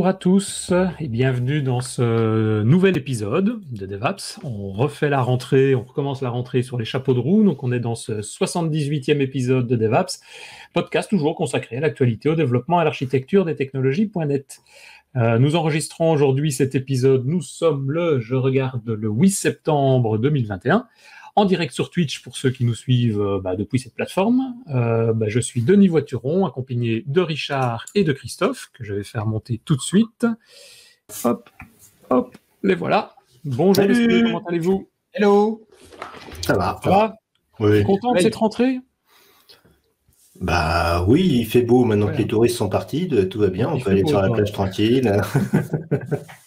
Bonjour à tous et bienvenue dans ce nouvel épisode de DevApps. On refait la rentrée, on recommence la rentrée sur les chapeaux de roue. Donc on est dans ce 78e épisode de DevApps, podcast toujours consacré à l'actualité, au développement et à l'architecture des technologies.net. Euh, nous enregistrons aujourd'hui cet épisode. Nous sommes le, je regarde, le 8 septembre 2021 en direct sur Twitch pour ceux qui nous suivent euh, bah, depuis cette plateforme. Euh, bah, je suis Denis Voituron, accompagné de Richard et de Christophe, que je vais faire monter tout de suite. Hop, hop, les voilà. Bonjour messieurs, comment allez-vous? Hello Ça va. Ça va? Oui. Content de cette rentrée? Bah oui, il fait beau maintenant que les touristes sont partis, tout va bien, on peut aller sur la plage tranquille.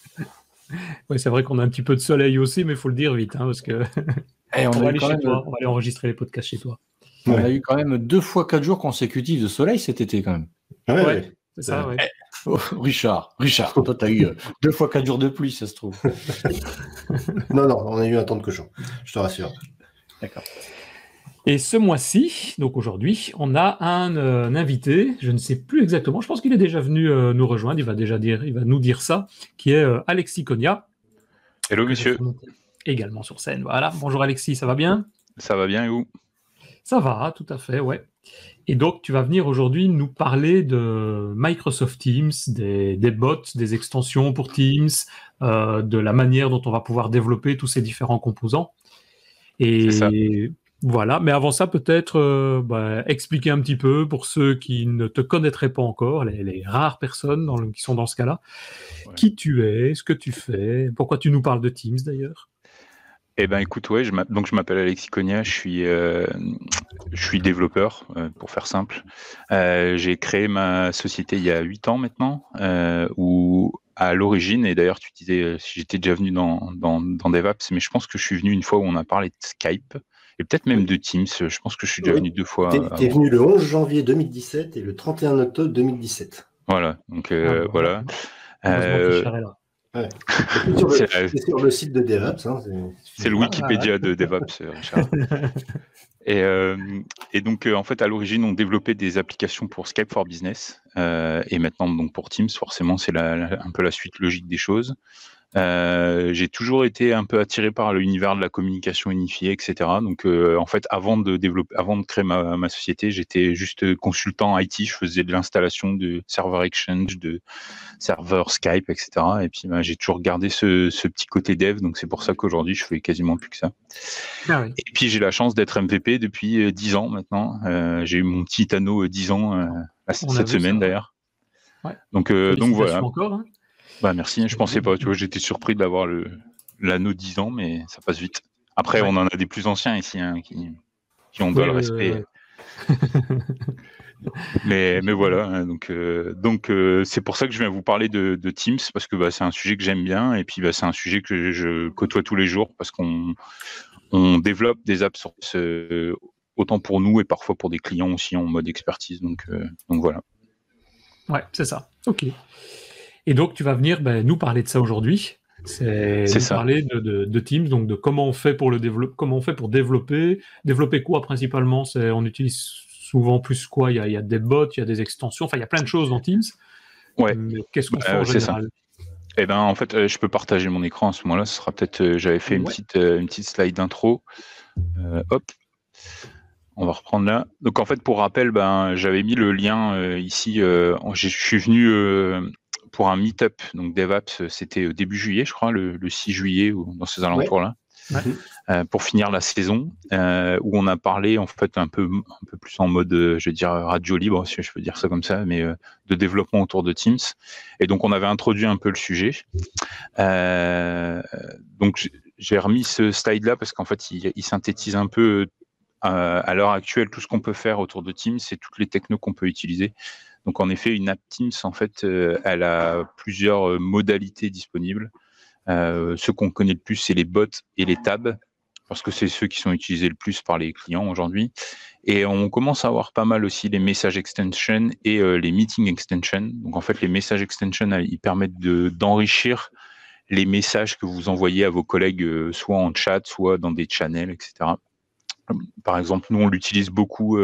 oui, c'est vrai qu'on a un petit peu de soleil aussi, mais il faut le dire vite, hein, parce que on, va aller chez toi, on va aller enregistrer les podcasts chez toi. On a eu quand même deux fois quatre jours consécutifs de soleil cet été quand même. Ouais, c'est ça, ouais. Oh, Richard, Richard, toi t'as eu euh, deux fois quatre jours de pluie, ça se trouve. non, non, on a eu un temps de cochon, je te rassure. D'accord. Et ce mois-ci, donc aujourd'hui, on a un, euh, invité, je ne sais plus exactement, je pense qu'il est déjà venu euh, nous rejoindre, il va déjà dire, il va nous dire ça, qui est Alexis Cogna. Hello monsieur également sur scène. Voilà. Bonjour Alexis, ça va bien? Ça va bien et vous? Ça va, tout à fait, ouais. Et donc, tu vas venir aujourd'hui nous parler de Microsoft Teams, des, bots, des extensions pour Teams, euh, de la manière dont on va pouvoir développer tous ces différents composants. Et voilà, mais avant ça, peut-être euh, bah, expliquer un petit peu pour ceux qui ne te connaîtraient pas encore, les, rares personnes qui sont dans ce cas-là, qui tu es, ce que tu fais, pourquoi tu nous parles de Teams d'ailleurs? Eh ben écoute, ouais, je donc je m'appelle Alexis Cogna, je suis, euh, je suis développeur, euh, pour faire simple. J'ai créé ma société il y a huit ans maintenant, où à l'origine, et d'ailleurs tu disais si j'étais déjà venu dans, dans, dans, DevApps, mais je pense que je suis venu une fois où on a parlé de Skype, et peut-être même de Teams, je pense que je suis déjà venu deux fois. Tu es, venu le 11 janvier 2017 et le 31 octobre 2017. Voilà, donc ah, voilà. C'est sur, le site de DevOps. Hein, c'est le Wikipédia de DevOps, euh, Richard. et, euh, et, donc, euh, en fait, à l'origine, on développait des applications pour Skype for Business. et maintenant, donc pour Teams, forcément, c'est un peu la suite logique des choses. Euh, j'ai toujours été un peu attiré par l'univers de la communication unifiée, etc. Donc, euh, en fait, avant de développer, avant de créer ma, ma société, j'étais juste consultant IT. Je faisais de l'installation de serveurs Exchange, de serveurs Skype, etc. Et puis, bah, j'ai toujours gardé ce, ce, petit côté dev. Donc, c'est pour ça qu'aujourd'hui, je fais quasiment plus que ça. Ah oui. Et puis, j'ai la chance d'être MVP depuis 10 euh, ans maintenant. Euh, j'ai eu mon petit anneau 10 ans cette semaine d'ailleurs. Ouais. Donc, donc voilà. Encore, hein bah merci, je pensais pas, tu vois, j'étais surpris d'avoir le l'anneau 10 ans, mais ça passe vite. Après, on en a des plus anciens ici hein, qui, qui ont le respect. mais, mais voilà, hein, donc euh, donc euh, c'est pour ça que je viens vous parler de, de Teams parce que bah, c'est un sujet que j'aime bien et puis bah, c'est un sujet que je côtoie tous les jours parce qu'on on développe des apps autant pour nous et parfois pour des clients aussi en mode expertise. Donc euh, donc voilà. Ouais, c'est ça. Ok. Et donc, tu vas venir ben, nous parler de ça aujourd'hui. C'est parler de, de, Teams, donc de comment on fait pour le développer, comment on fait pour développer, développer quoi principalement? On utilise souvent plus quoi? Il y, a, il y, a, des bots, il y a des extensions, enfin il y a plein de choses dans Teams. Ouais. Qu'est-ce qu'on fait en général? Eh ben, en fait, euh, je peux partager mon écran à ce moment-là. Ce sera peut-être. Euh, j'avais fait une petite, euh, une petite slide d'intro. hop. On va reprendre là. Donc en fait, pour rappel, ben, j'avais mis le lien ici. je suis venu pour un meet-up, donc DevApps, c'était début juillet, je crois, le, 6 juillet ou dans ces alentours-là. Euh, pour finir la saison, euh, où on a parlé en fait un peu, un peu plus en mode, je veux dire, radio libre, si je peux dire ça comme ça, mais euh, de développement autour de Teams. Et donc on avait introduit un peu le sujet. donc j'ai remis ce slide-là parce qu'en fait il, il, synthétise un peu à l'heure actuelle tout ce qu'on peut faire autour de Teams et toutes les technos qu'on peut utiliser. Donc en effet, une app Teams, en fait, euh, elle a plusieurs euh, modalités disponibles. Euh, ce qu'on connaît le plus, c'est les bots et les tabs, parce que c'est ceux qui sont utilisés le plus par les clients aujourd'hui. Et on commence à avoir pas mal aussi les message extension et les meeting extension. Donc en fait, les message extension, ils permettent d'enrichir les messages que vous envoyez à vos collègues, soit en chat, soit dans des channels, etc. Par exemple, nous, on l'utilise beaucoup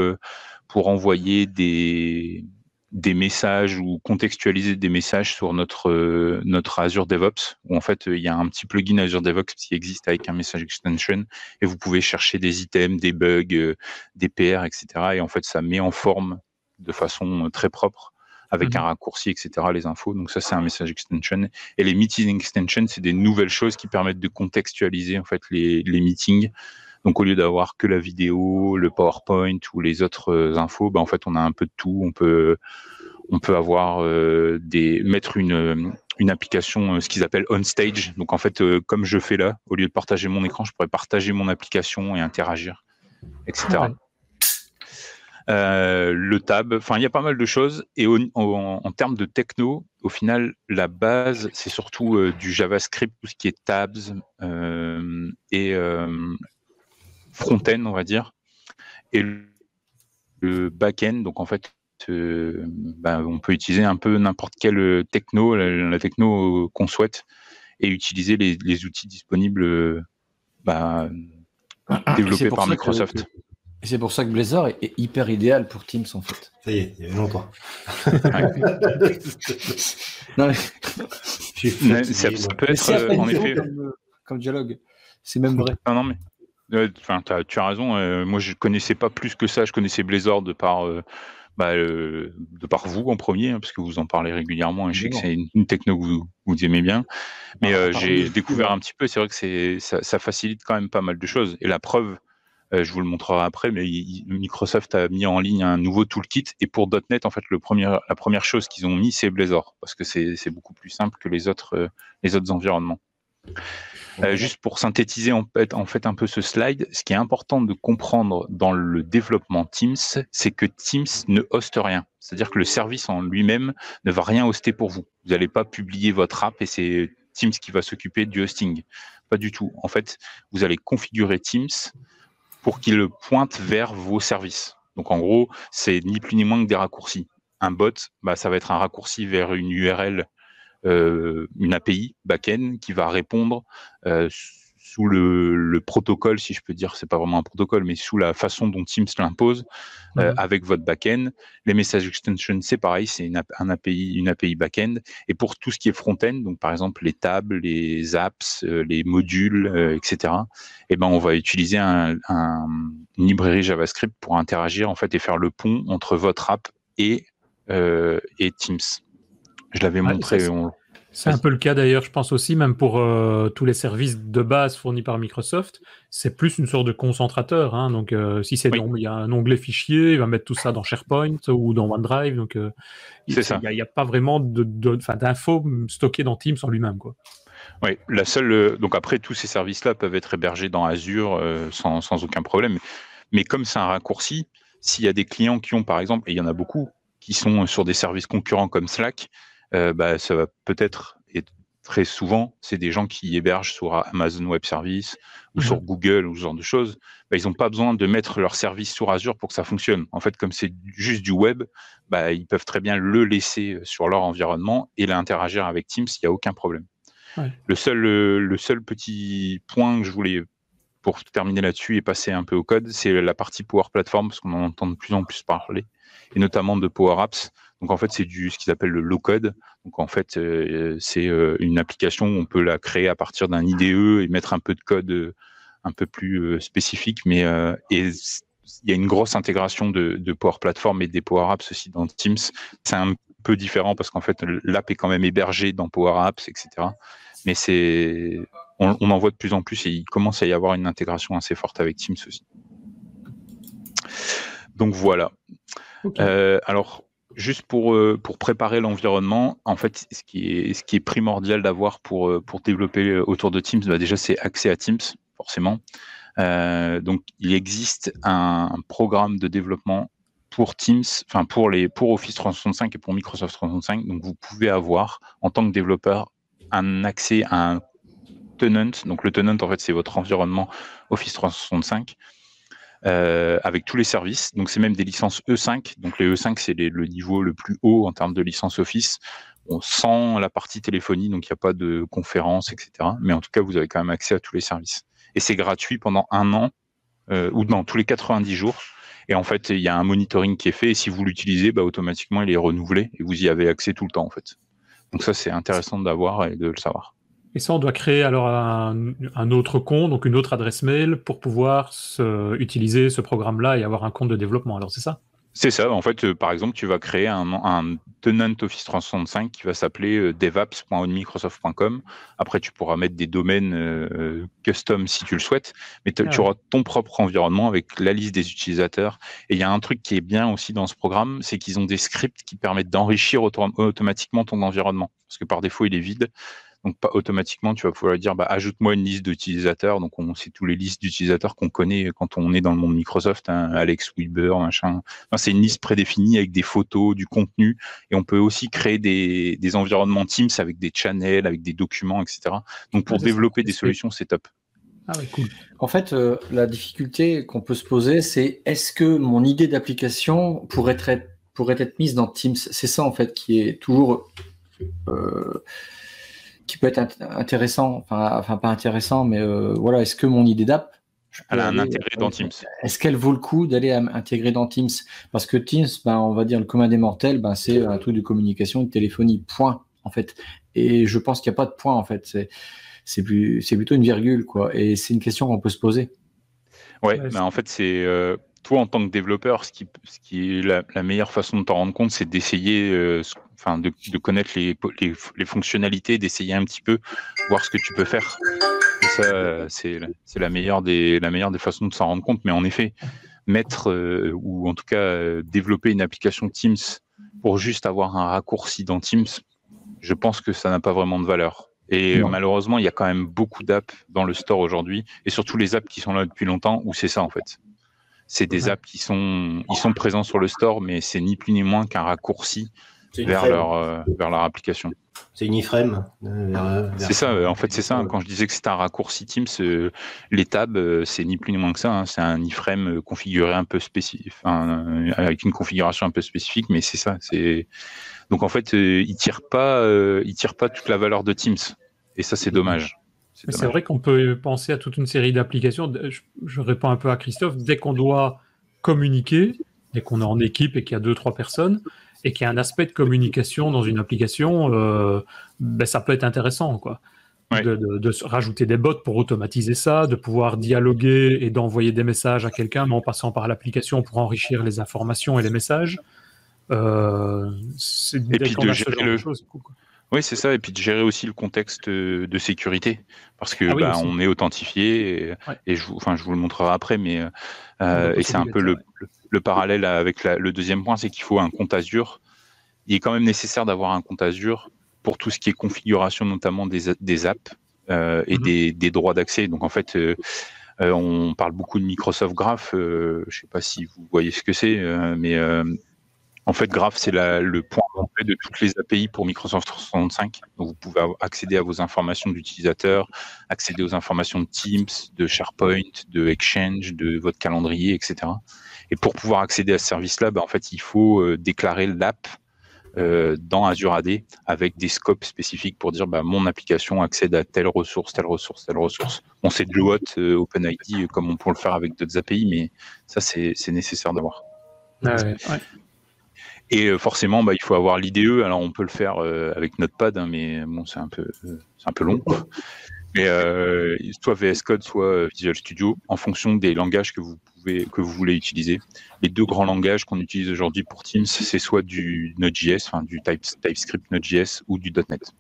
pour envoyer des, des messages ou contextualiser des messages sur notre euh, notre Azure DevOps où en fait il y a un petit plugin Azure DevOps qui existe avec un message extension et vous pouvez chercher des items, des bugs, euh, des PR, etc. Et en fait ça met en forme de façon euh, très propre avec un mhm. raccourci, etc. les infos. Donc ça c'est un message extension et les meeting extensions c'est des nouvelles choses qui permettent de contextualiser en fait les, les meetings. Donc au lieu d'avoir que la vidéo, le PowerPoint ou les autres infos, bah, en fait on a un peu de tout. On peut on peut avoir euh, des mettre une une application, euh, ce qu'ils appellent on stage. Donc en fait, euh, comme je fais là, au lieu de partager mon écran, je pourrais partager mon application et interagir, etc. le tab, enfin il y a pas mal de choses et en, termes de techno, au final la base c'est surtout du JavaScript, tout ce qui est tabs et front-end on va dire, et le back-end, donc en fait bah, on peut utiliser un peu n'importe quelle techno, la, techno qu'on souhaite, et utiliser les, outils disponibles bah, ah, développés par Microsoft. Et c'est pour ça que Blazor est, hyper idéal pour Teams en fait. Ça y est, il y a longtemps. non, ça, peut être euh, en effet comme, dialogue. C'est même vrai. Non, non mais Enfin, tu as raison. Euh, moi, je connaissais pas plus que ça. Je connaissais Blazor de par euh, bah, euh, de par vous en premier, hein, parce que vous en parlez régulièrement et je sais que c'est une, techno que vous, aimez bien. Mais euh, j'ai découvert un petit peu, c'est vrai que c'est ça, facilite quand même pas mal de choses. Et la preuve, je vous le montrerai après, mais Microsoft a mis en ligne un nouveau toolkit et pour .NET, en fait, le premier, la première chose qu'ils ont mis, c'est Blazor, parce que c'est beaucoup plus simple que les autres, les autres environnements. Euh, juste pour synthétiser en fait, en fait un peu ce slide, ce qui est important de comprendre dans le développement Teams, c'est que Teams ne hoste rien. C'est-à-dire que le service en lui-même ne va rien hoster pour vous. Vous n'allez pas publier votre app et c'est Teams qui va s'occuper du hosting. Pas du tout. En fait, vous allez configurer Teams pour qu'il pointe vers vos services. Donc en gros, c'est ni plus ni moins que des raccourcis. Un bot, bah, ça va être un raccourci vers une URL une API backend qui va répondre euh, sous le, protocole, si je peux dire, c'est pas vraiment un protocole, mais sous la façon dont Teams l'impose euh, mhm. avec votre backend. Les message extensions, c'est pareil, c'est une, un API, une API backend. Et pour tout ce qui est front-end, donc par exemple les tables, les apps, les modules, etc. Eh ben on va utiliser un, un, une librairie JavaScript pour interagir en fait et faire le pont entre votre app et et Teams. Je l'avais montré. C'est un peu le cas d'ailleurs, je pense aussi, même pour euh, tous les services de base fournis par Microsoft, c'est plus une sorte de concentrateur. Hein. donc, euh, si c'est il y a un onglet fichier, il va mettre tout ça dans SharePoint ou dans OneDrive. Donc, euh, il n'y a, pas vraiment d'infos de, stockées dans Teams en lui-même, quoi. Oui, la seule. Donc après, tous ces services-là peuvent être hébergés dans Azure sans, sans, aucun problème. Mais comme c'est un raccourci, s'il y a des clients qui ont, par exemple, et il y en a beaucoup, qui sont sur des services concurrents comme Slack, euh, bah, ça va peut-être et très souvent, c'est des gens qui hébergent sur Amazon Web Service ou sur mhm. Google ou ce genre de choses. Bah, ils n'ont pas besoin de mettre leur service sur Azure pour que ça fonctionne. En fait, comme c'est juste du web, bah, ils peuvent très bien le laisser euh, sur leur environnement et l'interagir avec Teams, il n'y a aucun problème. Le, seul, le seul petit point que je voulais pour terminer là-dessus et passer un peu au code, c'est la partie Power Platform, parce qu'on en entend de plus en plus parler, et notamment de Power Apps. Donc en fait, c'est du ce qu'ils appellent le low code. Donc en fait, euh, c'est euh, une application, on peut la créer à partir d'un IDE et mettre un peu de code euh, un peu plus spécifique, mais et il y a une grosse intégration de, de, Power Platform et des Power Apps aussi dans Teams. C'est un peu différent parce qu'en fait, l'app est quand même hébergée dans Power Apps, etc. Mais c'est, on, on, en voit de plus en plus et il commence à y avoir une intégration assez forte avec Teams aussi. Donc voilà. Euh, alors, juste pour, euh, pour préparer l'environnement, en fait, ce qui est, ce qui est primordial d'avoir pour, euh, pour développer autour de Teams, bah déjà, c'est accès à Teams, forcément. donc, il existe un, programme de développement pour Teams, enfin pour pour Office 365 et pour Microsoft 365. Donc, vous pouvez avoir en tant que développeur un accès à un tenant. Donc, le tenant, en fait, c'est votre environnement Office 365 euh, avec tous les services. Donc c'est même des licences E5. Donc les E5 c'est le niveau le plus haut en termes de licence Office. On sent la partie téléphonie, donc il n'y a pas de conférence, etc. Mais en tout cas, vous avez quand même accès à tous les services. Et c'est gratuit pendant un an, euh, ou dans tous les 90 jours. Et en fait, il y a un monitoring qui est fait. Et si vous l'utilisez, bah, automatiquement, il est renouvelé et vous y avez accès tout le temps, en fait. Donc ça, c'est intéressant d'avoir et de le savoir. Et ça, on doit créer alors un, autre compte, donc une autre adresse mail pour pouvoir utiliser ce programme-là et avoir un compte de développement. Alors, c'est ça? C'est ça. En fait, euh, par exemple, tu vas créer un, un tenant Office 365 qui va s'appeler euh, devaps.onmicrosoft.com. Après, tu pourras mettre des domaines euh, custom si tu le souhaites, mais tu ah auras ton propre environnement avec la liste des utilisateurs. Et il y a un truc qui est bien aussi dans ce programme, c'est qu'ils ont des scripts qui permettent d'enrichir automatiquement ton environnement. Parce que par défaut, il est vide. Donc, pas automatiquement, tu vas pouvoir dire, bah, ajoute-moi une liste d'utilisateurs. Donc, on sait tous les listes d'utilisateurs qu'on connaît quand on est dans le monde Microsoft, hein, Alex Wilber, machin. c'est une liste prédéfinie avec des photos, du contenu, et on peut aussi créer des, des environnements Teams avec des channels, avec des documents, etc. Donc, pour ah, développer des solutions, c'est top. Ah cool. En fait, euh, la difficulté qu'on peut se poser, c'est est-ce que mon idée d'application pourrait être, pourrait être mise dans Teams? C'est ça, en fait, qui est toujours. Euh, qui peut être intéressant, enfin, enfin pas intéressant, mais euh, voilà, est-ce que mon idée d'app, elle a un intérêt dans Teams. Est-ce qu'elle vaut le coup d'aller intégrer dans Teams? Parce que Teams, ben, on va dire le commun des mortels, ben, c'est un truc de communication, de téléphonie, point, en fait. Et je pense qu'il n'y a pas de point, en fait. C'est, c'est, plus, c'est plutôt une virgule, quoi. Et c'est une question qu'on peut se poser. Ouais, mais ben, en fait, c'est euh, toi en tant que développeur, ce qui, ce qui est la, meilleure façon de t'en rendre compte, c'est d'essayer euh, enfin de, de, connaître les, les, les fonctionnalités, d'essayer un petit peu, voir ce que tu peux faire. Et ça, c'est la meilleure des la meilleure des façons de s'en rendre compte. Mais en effet, mettre euh, ou en tout cas euh, développer une application Teams pour juste avoir un raccourci dans Teams, je pense que ça n'a pas vraiment de valeur. Et malheureusement, il y a quand même beaucoup d'apps dans le store aujourd'hui, et surtout les apps qui sont là depuis longtemps, où c'est ça en fait. C'est des apps qui sont, ils sont présents sur le store, mais c'est ni plus ni moins qu'un raccourci vers leur, euh, vers leur application. C'est une iframe. Euh, c'est ça, en fait, c'est ça. Quand je disais que c'était un raccourci Teams, les tabs, euh, c'est ni plus ni moins que ça. Hein. C'est un iframe configuré un peu spécifique, avec une configuration un peu spécifique, mais c'est ça. C'est donc en fait, il tire pas, il tire pas toute la valeur de Teams, et ça, c'est dommage. C'est vrai qu'on peut penser à toute une série d'applications. Je, je, réponds un peu à Christophe. Dès qu'on doit communiquer, dès qu'on est en équipe et qu'il y a deux trois personnes, et qu'il y a un aspect de communication dans une application, euh, ben, ça peut être intéressant. Quoi. De, rajouter des bots pour automatiser ça, de pouvoir dialoguer et d'envoyer des messages à quelqu'un, mais en passant par l'application pour enrichir les informations et les messages. Euh, c'est et puis de gérer le... oui, c'est ça. Et puis de gérer aussi le contexte de sécurité. Parce que ah bah, on est authentifié. Et, je, enfin, je vous le montrerai après, mais euh, et c'est un peu le, le parallèle avec le deuxième point, c'est qu'il faut un compte Azure. Il est quand même nécessaire d'avoir un compte Azure pour tout ce qui est configuration, notamment des, des apps euh, et mhm. des, des, droits d'accès. Donc en fait, euh, euh, on parle beaucoup de Microsoft Graph. je ne sais pas si vous voyez ce que c'est, mais en fait, Graph, c'est le point d'entrée de toutes les API pour Microsoft 365. Donc, vous pouvez accéder à vos informations d'utilisateurs, accéder aux informations de Teams, de SharePoint, de Exchange, de votre calendrier, etc. Et pour pouvoir accéder à ce service-là, bah, en fait, il faut euh, déclarer l'app euh, dans Azure AD avec des scopes spécifiques pour dire bah, mon application accède à telle ressource, telle ressource, telle ressource. On sait de Hot, euh, OpenID, comme on peut le faire avec d'autres API, mais ça, c'est nécessaire d'avoir. Ah Et forcément, bah, il faut avoir l'IDE. Alors, on peut le faire avec Notepad, hein, mais bon, c'est un peu, un peu long. Mais soit VS Code, soit Visual Studio, en fonction des langages que vous que vous voulez utiliser. Les deux grands langages qu'on utilise aujourd'hui pour Teams, c'est soit du Node.js, enfin du TypeScript Node.js ou du .NET.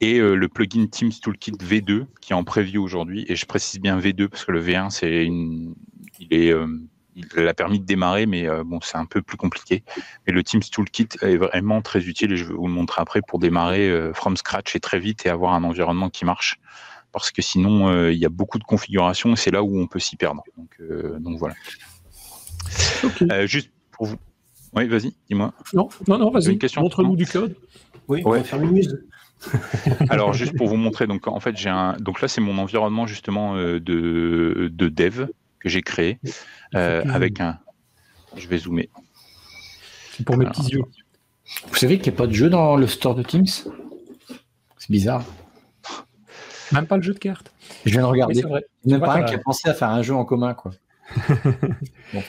Et euh, le plugin Teams Toolkit V2 qui est en preview aujourd'hui, et je précise bien V2 parce que le V1 c'est une, il est, euh, il a permis de démarrer, mais euh, bon c'est un peu plus compliqué. Mais le Teams Toolkit est vraiment très utile et je vais vous le montrer après pour démarrer from scratch et très vite et avoir un environnement qui marche parce que sinon euh, il y a beaucoup de configurations et c'est là où on peut s'y perdre. Donc, euh, donc voilà. Euh, juste pour vous. Oui, vas-y, dis-moi. Non, non, non, vas-y. Montre-nous du code. Oui, on va faire muse. Alors juste pour vous montrer, donc en fait j'ai un, donc là c'est mon environnement justement de, de dev que j'ai créé avec un, je vais zoomer. C'est pour mes petits yeux. Vous savez qu'il n'y a pas de jeu dans le store de Teams? C'est bizarre. Même pas le jeu de cartes. Je viens de regarder. Il n'y a même pas un qui a pensé à faire un jeu en commun, quoi.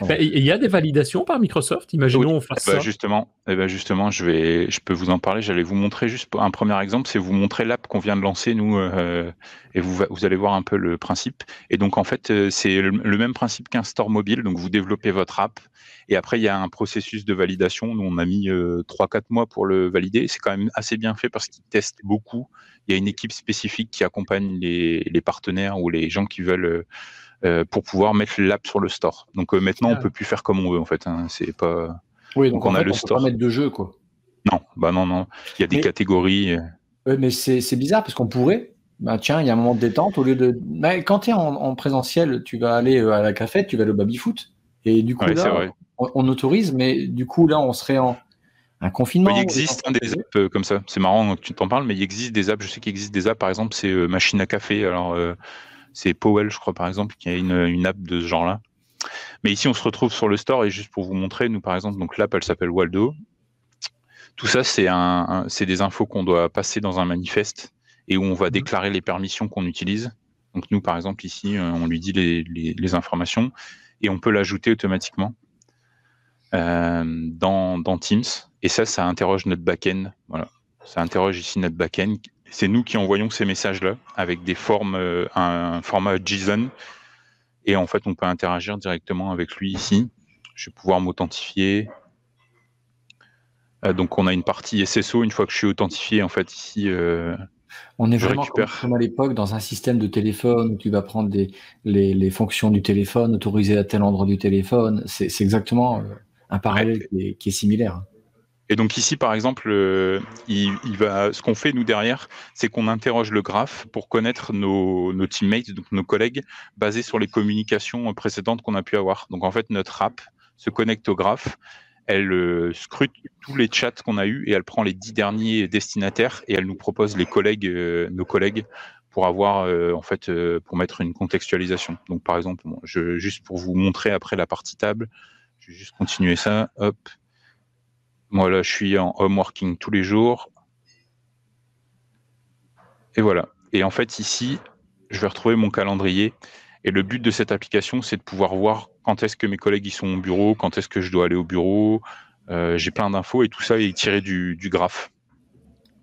Ben, il y a des validations par Microsoft, imaginons on fasse bah, ça. Justement, eh ben justement je, vais, je peux vous en parler. J'allais vous montrer juste un premier exemple, c'est vous montrer l'app qu'on vient de lancer, nous, euh, et vous, vous allez voir un peu le principe. Et donc, en fait, euh, c'est le, même principe qu'un store mobile. Donc, vous développez votre app, et après, il y a un processus de validation. Nous, on a mis euh, 3-4 mois pour le valider. C'est quand même assez bien fait parce qu'ils testent beaucoup. Il y a une équipe spécifique qui accompagne les, les partenaires ou les gens qui veulent euh, pour pouvoir mettre l'app sur le store. Donc euh, maintenant, on peut plus faire comme on veut en fait. Hein. C'est pas. Oui, donc, on a le store. Peut pas mettre de jeu quoi. Non, bah non, non. Il y a des catégories. Euh. mais c'est bizarre parce qu'on pourrait. Bah tiens, il y a un moment de détente au lieu de. Bah, quand tu es en, présentiel, tu vas aller à la cafette, tu vas aller au baby foot. Et du coup, là, on, autorise, mais du coup, là, on serait en un confinement. il existe des apps comme ça. C'est marrant que tu t'en parles, mais il existe des apps. Je sais qu'il existe des apps, par exemple, c'est machine à café. Alors, c'est Powell, je crois, par exemple, qui a une, app de ce genre-là. Mais ici, on se retrouve sur le store et juste pour vous montrer, nous, par exemple, donc l'app, elle s'appelle Waldo. Tout ça, c'est un, des infos qu'on doit passer dans un manifeste et où on va mhm. déclarer les permissions qu'on utilise. Donc nous, par exemple, ici, euh, on lui dit les, informations et on peut l'ajouter automatiquement euh, dans, dans, Teams. Et ça, ça interroge notre backend. Voilà. Ça interroge ici notre backend c'est nous qui envoyons ces messages-là avec des formes, euh, un format JSON. Et en fait, on peut interagir directement avec lui ici. Je vais pouvoir m'authentifier. Euh, donc, on a une partie SSO. Une fois que je suis authentifié, en fait, ici, euh, on est vraiment comme, à l'époque dans un système de téléphone où tu vas prendre des, les, fonctions du téléphone, autoriser à tel endroit du téléphone. C'est exactement un parallèle qui, est, similaire. Et donc ici, par exemple, euh, ce qu'on fait nous derrière, c'est qu'on interroge le graphe pour connaître nos, teammates, donc nos collègues, basés sur les communications précédentes qu'on a pu avoir. Donc en fait, notre app se connecte au graphe, elle euh, scrute tous les chats qu'on a eus et elle prend les dix derniers destinataires et elle nous propose les collègues, euh, nos collègues, pour avoir en fait pour mettre une contextualisation. Donc par exemple, juste pour vous montrer après la partie table, je vais juste continuer ça. Hop. Moi, là, je suis en home working tous les jours. Et voilà. Et en fait, ici, je vais retrouver mon calendrier. Et le but de cette application, c'est de pouvoir voir quand est-ce que mes collègues y sont au bureau, quand est-ce que je dois aller au bureau. Euh, j'ai plein d'infos et tout ça est tiré du, graphe.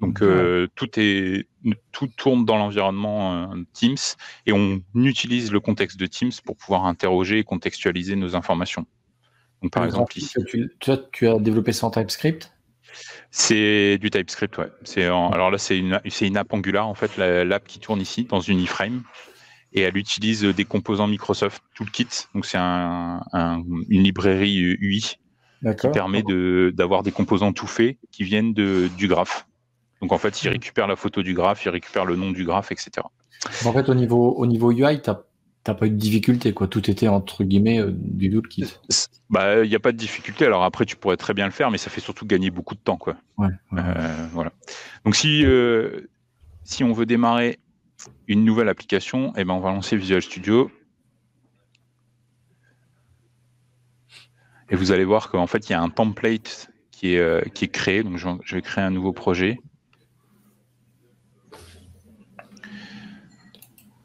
Donc euh, tout est tout tourne dans l'environnement euh, Teams et on utilise le contexte de Teams pour pouvoir interroger et contextualiser nos informations par exemple, ici. Tu, tu as développé ça en TypeScript? C'est du TypeScript, ouais. C'est alors là, c'est une, une app Angular, en fait, l'app qui tourne ici dans une iframe. Et elle utilise des composants Microsoft Toolkit. Donc, c'est un, une librairie UI qui permet d'avoir des composants tout faits qui viennent de, du graphe. Donc, en fait, il récupère la photo du graphe, il récupère le nom du graphe, etc. En fait, au niveau, au niveau UI, tu as T'as pas eu de difficulté, quoi. Tout était entre guillemets euh, du doute qui. Bah, il n'y a pas de difficulté. Alors après, tu pourrais très bien le faire, mais ça fait surtout gagner beaucoup de temps, quoi. Ouais, euh, voilà. Donc si euh, si on veut démarrer une nouvelle application, eh ben on va lancer Visual Studio. Et vous allez voir qu'en fait, il y a un template qui est, qui est créé. Donc je vais créer un nouveau projet.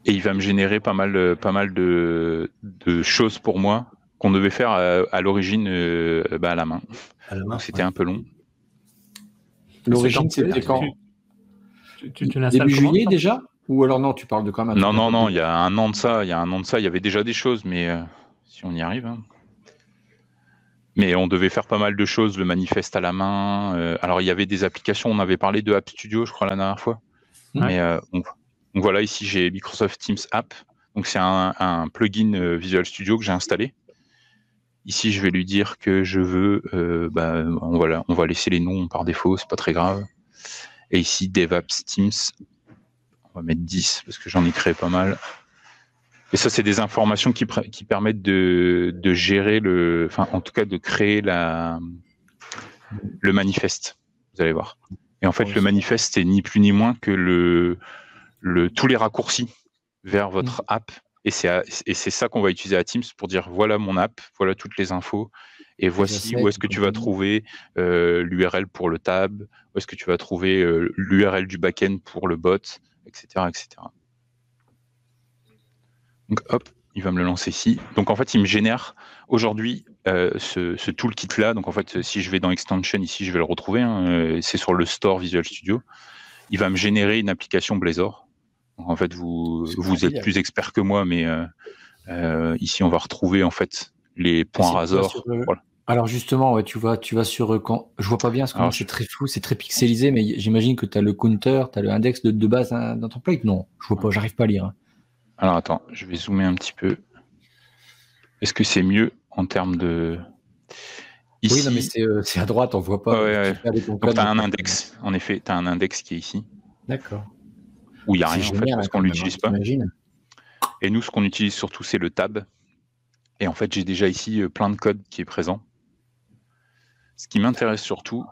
Et il va me générer pas mal, pas mal de, choses pour moi qu'on devait faire à, l'origine euh, bah, à la main. C'était un peu long. L'origine, c'était quand Début juillet déjà? Ou alors non, tu parles de quand même. Non, non, non, il y a un an de ça, il y a un an de ça, il y avait déjà des choses, mais euh, si on y arrive. Hein. Mais on devait faire pas mal de choses, le manifeste à la main. Euh, alors il y avait des applications, on avait parlé de App Studio, je crois, la dernière fois. Mais donc voilà, ici j'ai Microsoft Teams App. Donc c'est un, plugin euh, Visual Studio que j'ai installé. Ici, je vais lui dire que je veux, euh, bah, on, va, on va laisser les noms par défaut, c'est pas très grave. Et ici, DevApps Teams, on va mettre 10 parce que j'en ai créé pas mal. Et ça, c'est des informations qui, qui permettent de, de, gérer le, enfin, en tout cas, de créer la, le manifeste. Vous allez voir. Et en fait, le manifeste, c'est ni plus ni moins que le, le, tous les raccourcis vers votre mm. app. Et c'est ça qu'on va utiliser à Teams pour dire voilà mon app, voilà toutes les infos, et voici où est-ce que tu vas trouver euh, l'URL pour le tab, où est-ce que tu vas trouver euh, l'URL du backend pour le bot, etc., etc. Donc hop, il va me le lancer ici. Donc en fait, il me génère aujourd'hui euh, ce, ce toolkit-là. Donc en fait, si je vais dans Extension ici, je vais le retrouver. Hein, c'est sur le store Visual Studio. Il va me générer une application Blazor. En fait, vous, vous êtes plus expert que moi, mais euh, ici, on va retrouver en fait les points Razor. Alors justement, tu vois, tu vas sur quand je vois pas bien, parce que c'est très flou, c'est très pixelisé, mais j'imagine que tu as le counter, tu as le index de, base hein, dans ton plate. Non, je vois pas, j'arrive pas à lire. Hein. Alors attends, je vais zoomer un petit peu. Est-ce que c'est mieux en termes de. Ici... Oui, non, mais euh, c'est à droite, on voit pas. Ouais, Donc tu as un index, en effet, tu as un index qui est ici. D'accord. Où il n'y a rien en fait, parce qu'on ne l'utilise pas. Et nous, ce qu'on utilise surtout, c'est le tab. Et en fait, j'ai déjà ici euh, plein de code qui est présent. Ce qui m'intéresse surtout,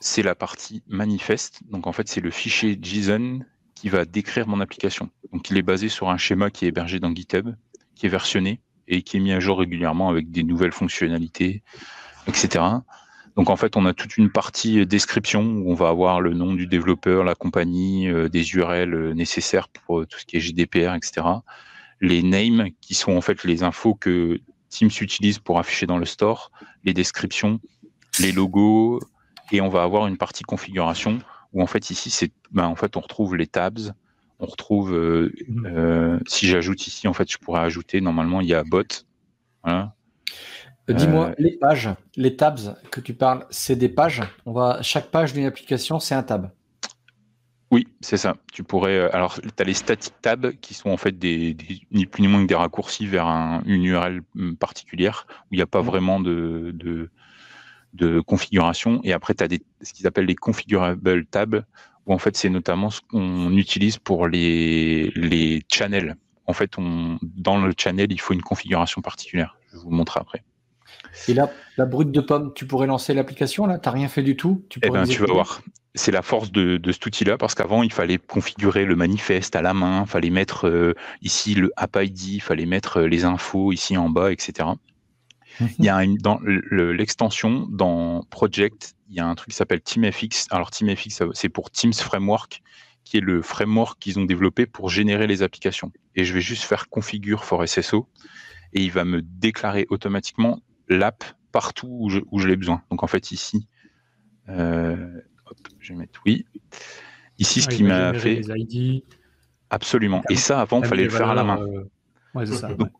c'est la partie manifeste. Donc en fait, c'est le fichier JSON qui va décrire mon application. Donc il est basé sur un schéma qui est hébergé dans GitHub, qui est versionné et qui est mis à jour régulièrement avec des nouvelles fonctionnalités, etc. Donc en fait, on a toute une partie description où on va avoir le nom du développeur, la compagnie, euh, des URL euh, nécessaires pour euh, tout ce qui est GDPR, etc. Les names qui sont en fait les infos que Teams utilise pour afficher dans le store, les descriptions, les logos, et on va avoir une partie configuration où en fait ici c'est ben, en fait on retrouve les tabs, on retrouve euh, mhm. euh, si j'ajoute ici en fait je pourrais ajouter normalement il y a bot. Euh, dis-moi les pages, les tabs que tu parles, c'est des pages. On va chaque page d'une application c'est un tab. Oui, c'est ça. Tu pourrais. Alors, tu as les static tabs qui sont en fait des, ni plus ni moins que des raccourcis vers une URL hum, particulière où il n'y a pas mhm. vraiment de, de configuration. Et après, tu as des, ce qu'ils appellent les configurable tabs, où en fait, c'est notamment ce qu'on utilise pour les, les channels. En fait, on, dans le channel, il faut une configuration particulière. Je vous le montrer après. Et là, la brute de pomme, tu pourrais lancer l'application là? Tu n'as rien fait du tout? Tu, eh ben, tu vas voir. C'est la force de, de cet outil-là parce qu'avant, il fallait configurer le manifeste à la main, il fallait mettre euh, ici le app ID, il fallait mettre euh, les infos ici en bas, etc. Il y a une, dans l'extension, dans Project, il y a un truc qui s'appelle TeamFX. Alors TeamFX, c'est pour Teams Framework, qui est le framework qu'ils ont développé pour générer les applications. Et je vais juste faire configure for SSO et il va me déclarer automatiquement l'app partout où je, l'ai besoin. Donc en fait ici, euh, hop, je vais mettre oui. Ici, ce ah, qui m'a fait. Absolument. Et ça, avant, il fallait le faire à la main. Euh, ouais, ça, donc,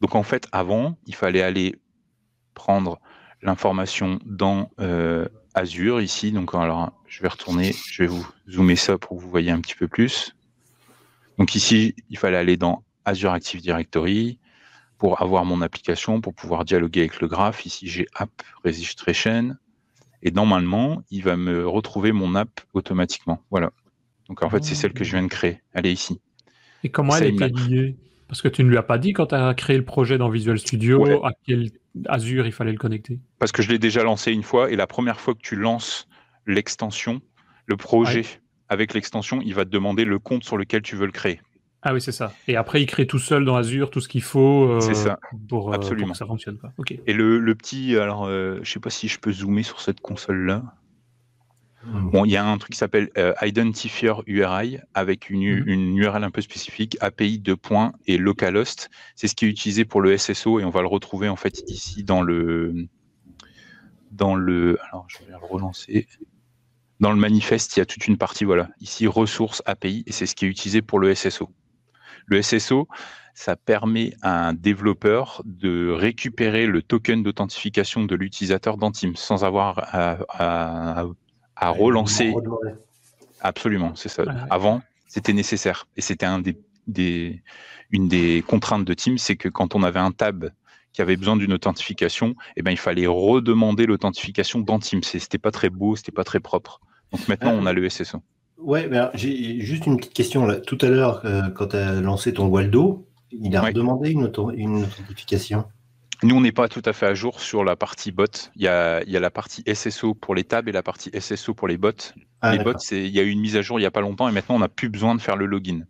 donc, en fait, avant, il fallait aller prendre l'information dans euh, Azure ici. Donc alors, je vais retourner, je vais vous zoomer ça pour que vous voyez un petit peu plus. Donc ici, il fallait aller dans Azure Active Directory pour avoir mon application, pour pouvoir dialoguer avec le graphe. Ici, j'ai App Registration. Et normalement, il va me retrouver mon app automatiquement. Voilà. Donc en fait, c'est celle que je viens de créer. Elle est ici. Et comment elle est liée Parce que tu ne lui as pas dit quand tu as créé le projet dans Visual Studio à quel Azure, il fallait le connecter? Parce que je l'ai déjà lancé une fois et la première fois que tu lances l'extension, le projet avec l'extension, il va te demander le compte sur lequel tu veux le créer. Ah oui, c'est ça. Et après, il crée tout seul dans Azure tout ce qu'il faut euh, ça. Pour, euh, Absolument. que ça fonctionne. Et le, petit, alors, euh, je sais pas si je peux zoomer sur cette console-là. Mm. Bon, il y a un truc qui s'appelle euh, Identifier URI avec une, URL mm. un peu spécifique, API de points et localhost. C'est ce qui est utilisé pour le SSO et on va le retrouver en fait ici dans le dans le alors je vais le relancer. Dans le manifeste, il y a toute une partie voilà, ici ressources API et c'est ce qui est utilisé pour le SSO. Le SSO, ça permet à un développeur de récupérer le token d'authentification de l'utilisateur dans Teams sans avoir à à relancer. Absolument, c'est ça. Avant, c'était nécessaire. Et c'était un des, une des contraintes de Teams, c'est que quand on avait un tab qui avait besoin d'une authentification, eh ben, il fallait redemander l'authentification dans Teams. C'était pas très beau, c'était pas très propre. Donc maintenant, on a le SSO. Ouais, j'ai juste une petite question. Là. Tout à l'heure, euh, quand tu as lancé ton Waldo, il a demandé une, une authentification. Nous, on n'est pas tout à fait à jour sur la partie bot. Il y a, la partie SSO pour les tables et la partie SSO pour les bots. Ah, les bots, il y a eu une mise à jour il n'y a pas longtemps et maintenant, on n'a plus besoin de faire le login.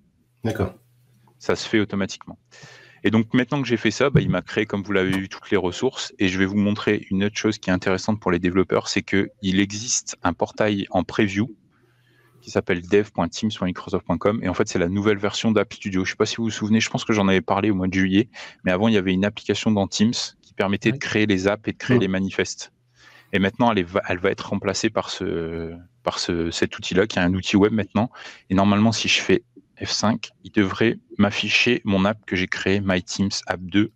D'accord. Ça se fait automatiquement. Et donc, maintenant que j'ai fait ça, bah, il m'a créé, comme vous l'avez vu, toutes les ressources. Et je vais vous montrer une autre chose qui est intéressante pour les développeurs, c'est qu'il existe un portail en preview qui s'appelle dev.teams.microsoft.com. Et en fait, c'est la nouvelle version d'App Studio. Je ne sais pas si vous vous souvenez, je pense que j'en avais parlé au mois de juillet, mais avant, il y avait une application dans Teams qui permettait de créer les apps et de créer les manifestes. Et maintenant, elle, va, elle va être remplacée par, ce, par ce, cet outil-là, qui est un outil web maintenant. Et normalement, si je fais F5, il devrait m'afficher mon app que j'ai créée, My Teams App 2,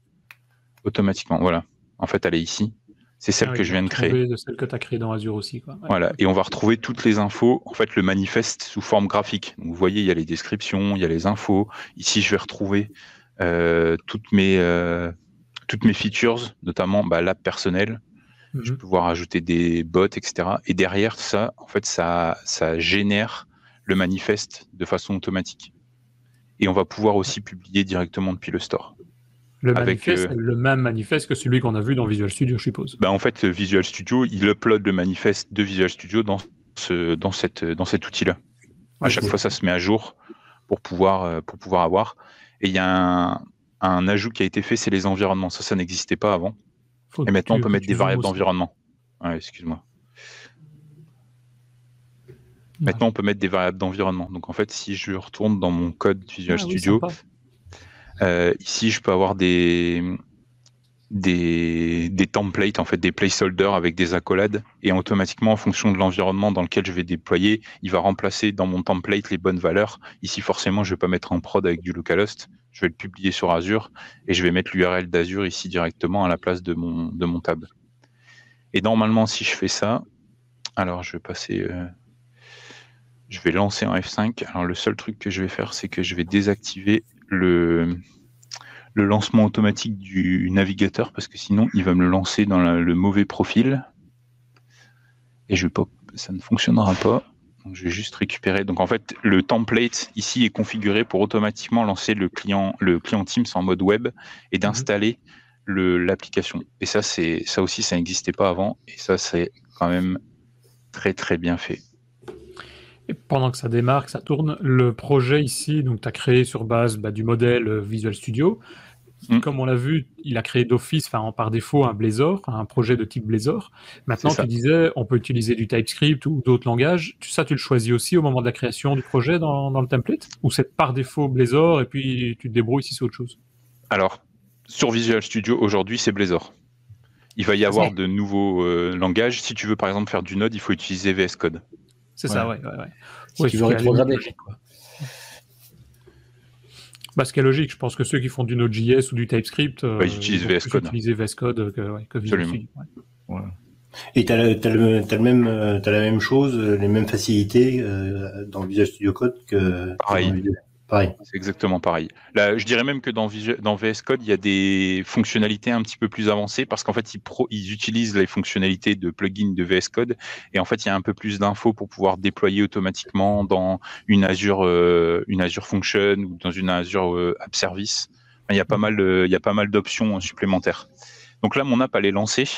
automatiquement. Voilà. En fait, elle est ici. C'est celle ah que je viens de créer. De celle que tu as créée dans Azure aussi. Quoi. Voilà. Et on va retrouver toutes les infos, en fait, le manifeste sous forme graphique. vous voyez, il y a les descriptions, il y a les infos. Ici, je vais retrouver euh, toutes, mes, euh, toutes mes features, notamment bah, l'app personnelle, je vais mhm. pouvoir ajouter des bots, etc. Et derrière ça, en fait, ça, ça génère le manifeste de façon automatique. Et on va pouvoir aussi publier directement depuis le store. Le manifeste, euh, le même manifeste que celui qu'on a vu dans Visual Studio, je suppose. Bah en fait, Visual Studio, il upload le manifeste de Visual Studio dans, ce, dans, cette, dans cet outil-là. À chaque fois, ça se met à jour pour pouvoir, euh, pour pouvoir avoir. Et il y a un, un ajout qui a été fait, c'est les environnements. Ça, ça n'existait pas avant et maintenant, on peut mettre des variables d'environnement. excuse-moi. Maintenant, on peut mettre des variables d'environnement. Donc, en fait, si je retourne dans mon code Visual ah Studio, euh, ici, je peux avoir des, des, templates, en fait, des placeholders avec des accolades. Et automatiquement, en fonction de l'environnement dans lequel je vais déployer, il va remplacer dans mon template les bonnes valeurs. Ici, forcément, je ne vais pas mettre en prod avec du localhost je vais le publier sur Azure et je vais mettre l'URL d'Azure ici directement à la place de mon, de mon tab. Et normalement, si je fais ça, alors je vais passer, euh, je vais lancer en F5. Alors le seul truc que je vais faire, c'est que je vais désactiver le, le lancement automatique du navigateur parce que sinon il va me le lancer dans le mauvais profil et je vais pas, ça ne fonctionnera pas je vais juste récupérer. Donc en fait, le template ici est configuré pour automatiquement lancer le client, le client Teams en mode web et d'installer l'application. Et ça, c'est ça aussi, ça n'existait pas avant. Et ça, c'est quand même très très bien fait. Et pendant que ça démarre, que ça tourne, le projet ici, donc tu as créé sur base bah, du modèle Visual Studio. Mm. Comme on l'a vu, il a créé d'office, enfin par défaut, un Blazor, un projet de type Blazor. Maintenant, tu disais, on peut utiliser du TypeScript ou d'autres langages. Ça, tu le choisis aussi au moment de la création du projet dans, le template? Ou c'est par défaut Blazor et puis tu te débrouilles si c'est autre chose? Alors, sur Visual Studio, aujourd'hui, c'est Blazor. Il va y avoir de nouveaux euh, langages. Si tu veux, par exemple, faire du Node, il faut utiliser VS Code. C'est ça, ouais. ouais, ouais. Si tu veux rétrograder. Bah, ce qui est logique, je pense que ceux qui font du Node.js ou du TypeScript, euh, ils utilisent VS Code. Utiliser VS Code que, ouais, que Visual Studio. Ouais. Et tu as, as, même, as la même chose, les mêmes facilités euh, dans Visual Studio Code que Pareil. Dans C'est exactement pareil. Là, je dirais même que dans, VS Code, il y a des fonctionnalités un petit peu plus avancées parce qu'en fait, ils, utilisent les fonctionnalités de plugin de VS Code et en fait, il y a un peu plus d'infos pour pouvoir déployer automatiquement dans une Azure, euh, une Azure Function ou dans une Azure euh, App Service. il y a pas mal, il y a pas mal d'options supplémentaires. Donc là, mon app, elle est lancée.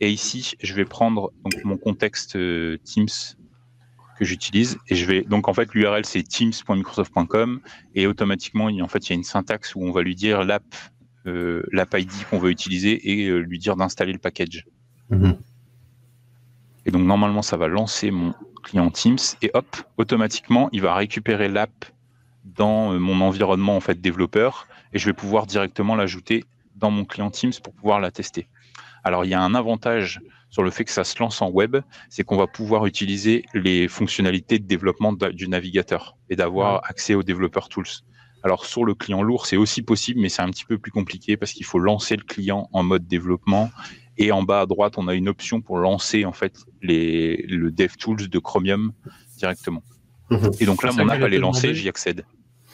Et ici, je vais prendre mon contexte euh, Teams que j'utilise et je vais donc en fait l'URL c'est teams.microsoft.com et automatiquement il, en fait il y a une syntaxe où on va lui dire l'app euh, l'app ID qu'on veut utiliser et euh, lui dire d'installer le package. Mhm. Et donc normalement ça va lancer mon client Teams et hop automatiquement il va récupérer l'app dans euh, mon environnement en fait développeur et je vais pouvoir directement l'ajouter dans mon client Teams pour pouvoir la tester. Alors il y a un avantage sur le fait que ça se lance en web, c'est qu'on va pouvoir utiliser les fonctionnalités de développement du navigateur et d'avoir accès aux développeurs tools. Alors sur le client lourd, c'est aussi possible, mais c'est un petit peu plus compliqué parce qu'il faut lancer le client en mode développement. Et en bas à droite, on a une option pour lancer en fait les, le DevTools de Chromium directement. Mhm. Et donc là, mon app elle est lancée, j'y accède.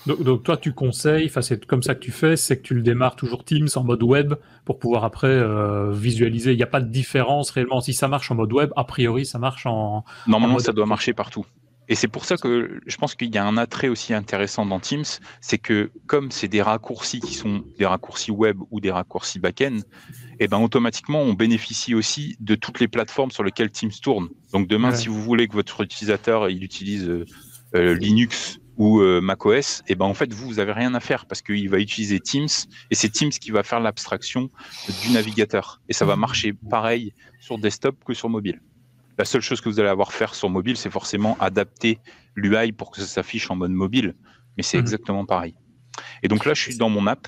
Donc, toi, tu conseilles, c'est comme ça que tu fais, c'est que tu le démarres toujours Teams en mode web pour pouvoir après euh, visualiser. Il n'y a pas de différence réellement. Si ça marche en mode web, a priori, ça marche en. Normalement, ça doit marcher partout. Et c'est pour ça que je pense qu'il y a un attrait aussi intéressant dans Teams, c'est que comme c'est des raccourcis qui sont des raccourcis web ou des raccourcis back-end, et eh ben automatiquement on bénéficie aussi de toutes les plateformes sur lesquelles Teams tourne. Donc demain, si vous voulez que votre utilisateur il utilise euh, euh, Linux ou euh, macOS, et eh ben en fait vous vous avez rien à faire parce qu'il va utiliser Teams et c'est Teams qui va faire l'abstraction du navigateur et ça va marcher pareil sur desktop que sur mobile. La seule chose que vous allez avoir à faire sur mobile, c'est forcément adapter l'UI pour que ça s'affiche en mode mobile. Mais c'est mhm. exactement pareil. Et donc là, je suis dans mon app.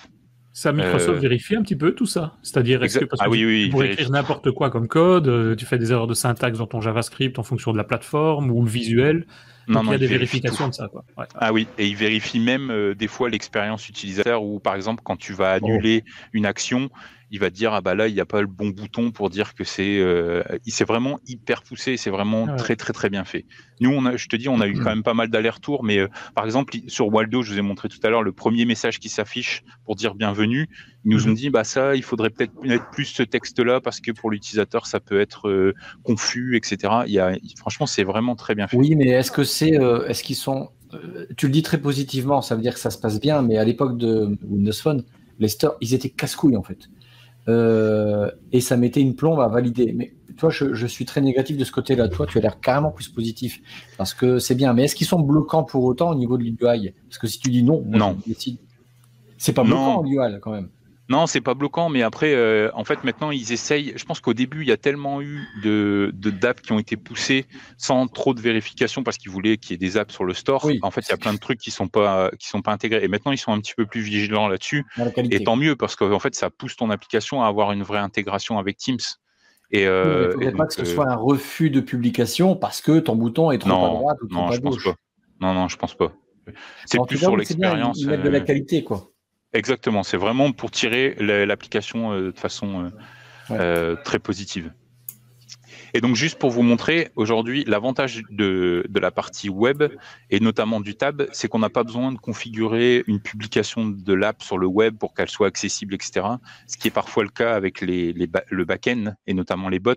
Ça, Microsoft euh, vérifie un petit peu tout ça. C'est-à-dire, est-ce que parce ah que pour écrire n'importe quoi comme code, euh, tu fais des erreurs de syntaxe dans ton JavaScript en fonction de la plateforme ou le visuel. Non, il y a des vérifications de ça. Quoi. Ah oui, et il vérifie même euh, des fois l'expérience utilisateur ou par exemple quand tu vas annuler une action, il va dire ah bah là il n'y a pas le bon bouton pour dire que c'est euh, c'est vraiment hyper poussé c'est vraiment très très très bien fait. Nous on a je te dis on a eu quand même pas mal d'allers-retours mais euh, par exemple sur Waldo je vous ai montré tout à l'heure le premier message qui s'affiche pour dire bienvenue ils nous ont mhm. dit bah ça il faudrait peut-être mettre plus ce texte là parce que pour l'utilisateur ça peut être euh, confus etc il y a franchement c'est vraiment très bien fait. Oui mais est-ce que c'est est-ce qu'ils sont tu le dis très positivement ça veut dire que ça se passe bien mais à l'époque de Windows Phone les stores ils étaient casse-couilles en fait euh, et ça mettait une plombe à valider. Mais toi, je, suis très négatif de ce côté-là. Toi, tu as l'air carrément plus positif parce que c'est bien. Mais est-ce qu'ils sont bloquants pour autant au niveau de l'UI Parce que si tu dis non, non, c'est pas bloquant l'UI quand même. Non, c'est pas bloquant, mais après, euh, en fait, maintenant, ils essayent. Je pense qu'au début, il y a tellement eu de, de d'apps qui ont été poussées sans trop de vérification parce qu'ils voulaient qu'il y ait des apps sur le store. En fait, il y a plein de trucs qui sont pas qui sont pas intégrés. Et maintenant, ils sont un petit peu plus vigilants là-dessus. Et tant mieux parce qu'en fait, ça pousse ton application à avoir une vraie intégration avec Teams. Et, euh, il ne faudrait pas que ce soit euh, un refus de publication parce que ton bouton est trop à droite ou trop non, à gauche. Pense pas. Non, non, je pense pas. C'est plus sur l'expérience. Ils mettent de la qualité, quoi. Exactement, c'est vraiment pour tirer l'application euh, de façon euh, euh, très positive. Et donc juste pour vous montrer, aujourd'hui, l'avantage de, de, la partie web et notamment du tab, c'est qu'on n'a pas besoin de configurer une publication de l'app sur le web pour qu'elle soit accessible, etc. Ce qui est parfois le cas avec les, les le back-end et notamment les bots.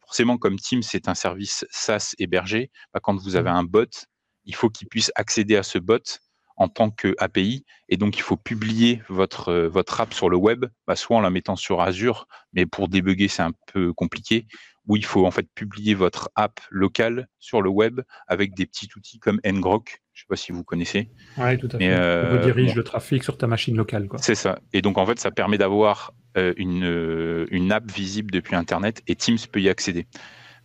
Forcément, comme Teams, c'est un service SaaS hébergé, bah, quand vous avez mmh. un bot, il faut qu'il puisse accéder à ce bot en tant qu'API. Et donc, il faut publier votre, euh, votre app sur le web, bah, soit en la mettant sur Azure, mais pour débugger, c'est un peu compliqué, ou il faut en fait publier votre app locale sur le web avec des petits outils comme ngrok. Je ne sais pas si vous connaissez. Oui, tout à fait. Euh, redirige le trafic sur ta machine locale. C'est ça. Et donc, en fait, ça permet d'avoir euh, une, une app visible depuis Internet et Teams peut y accéder.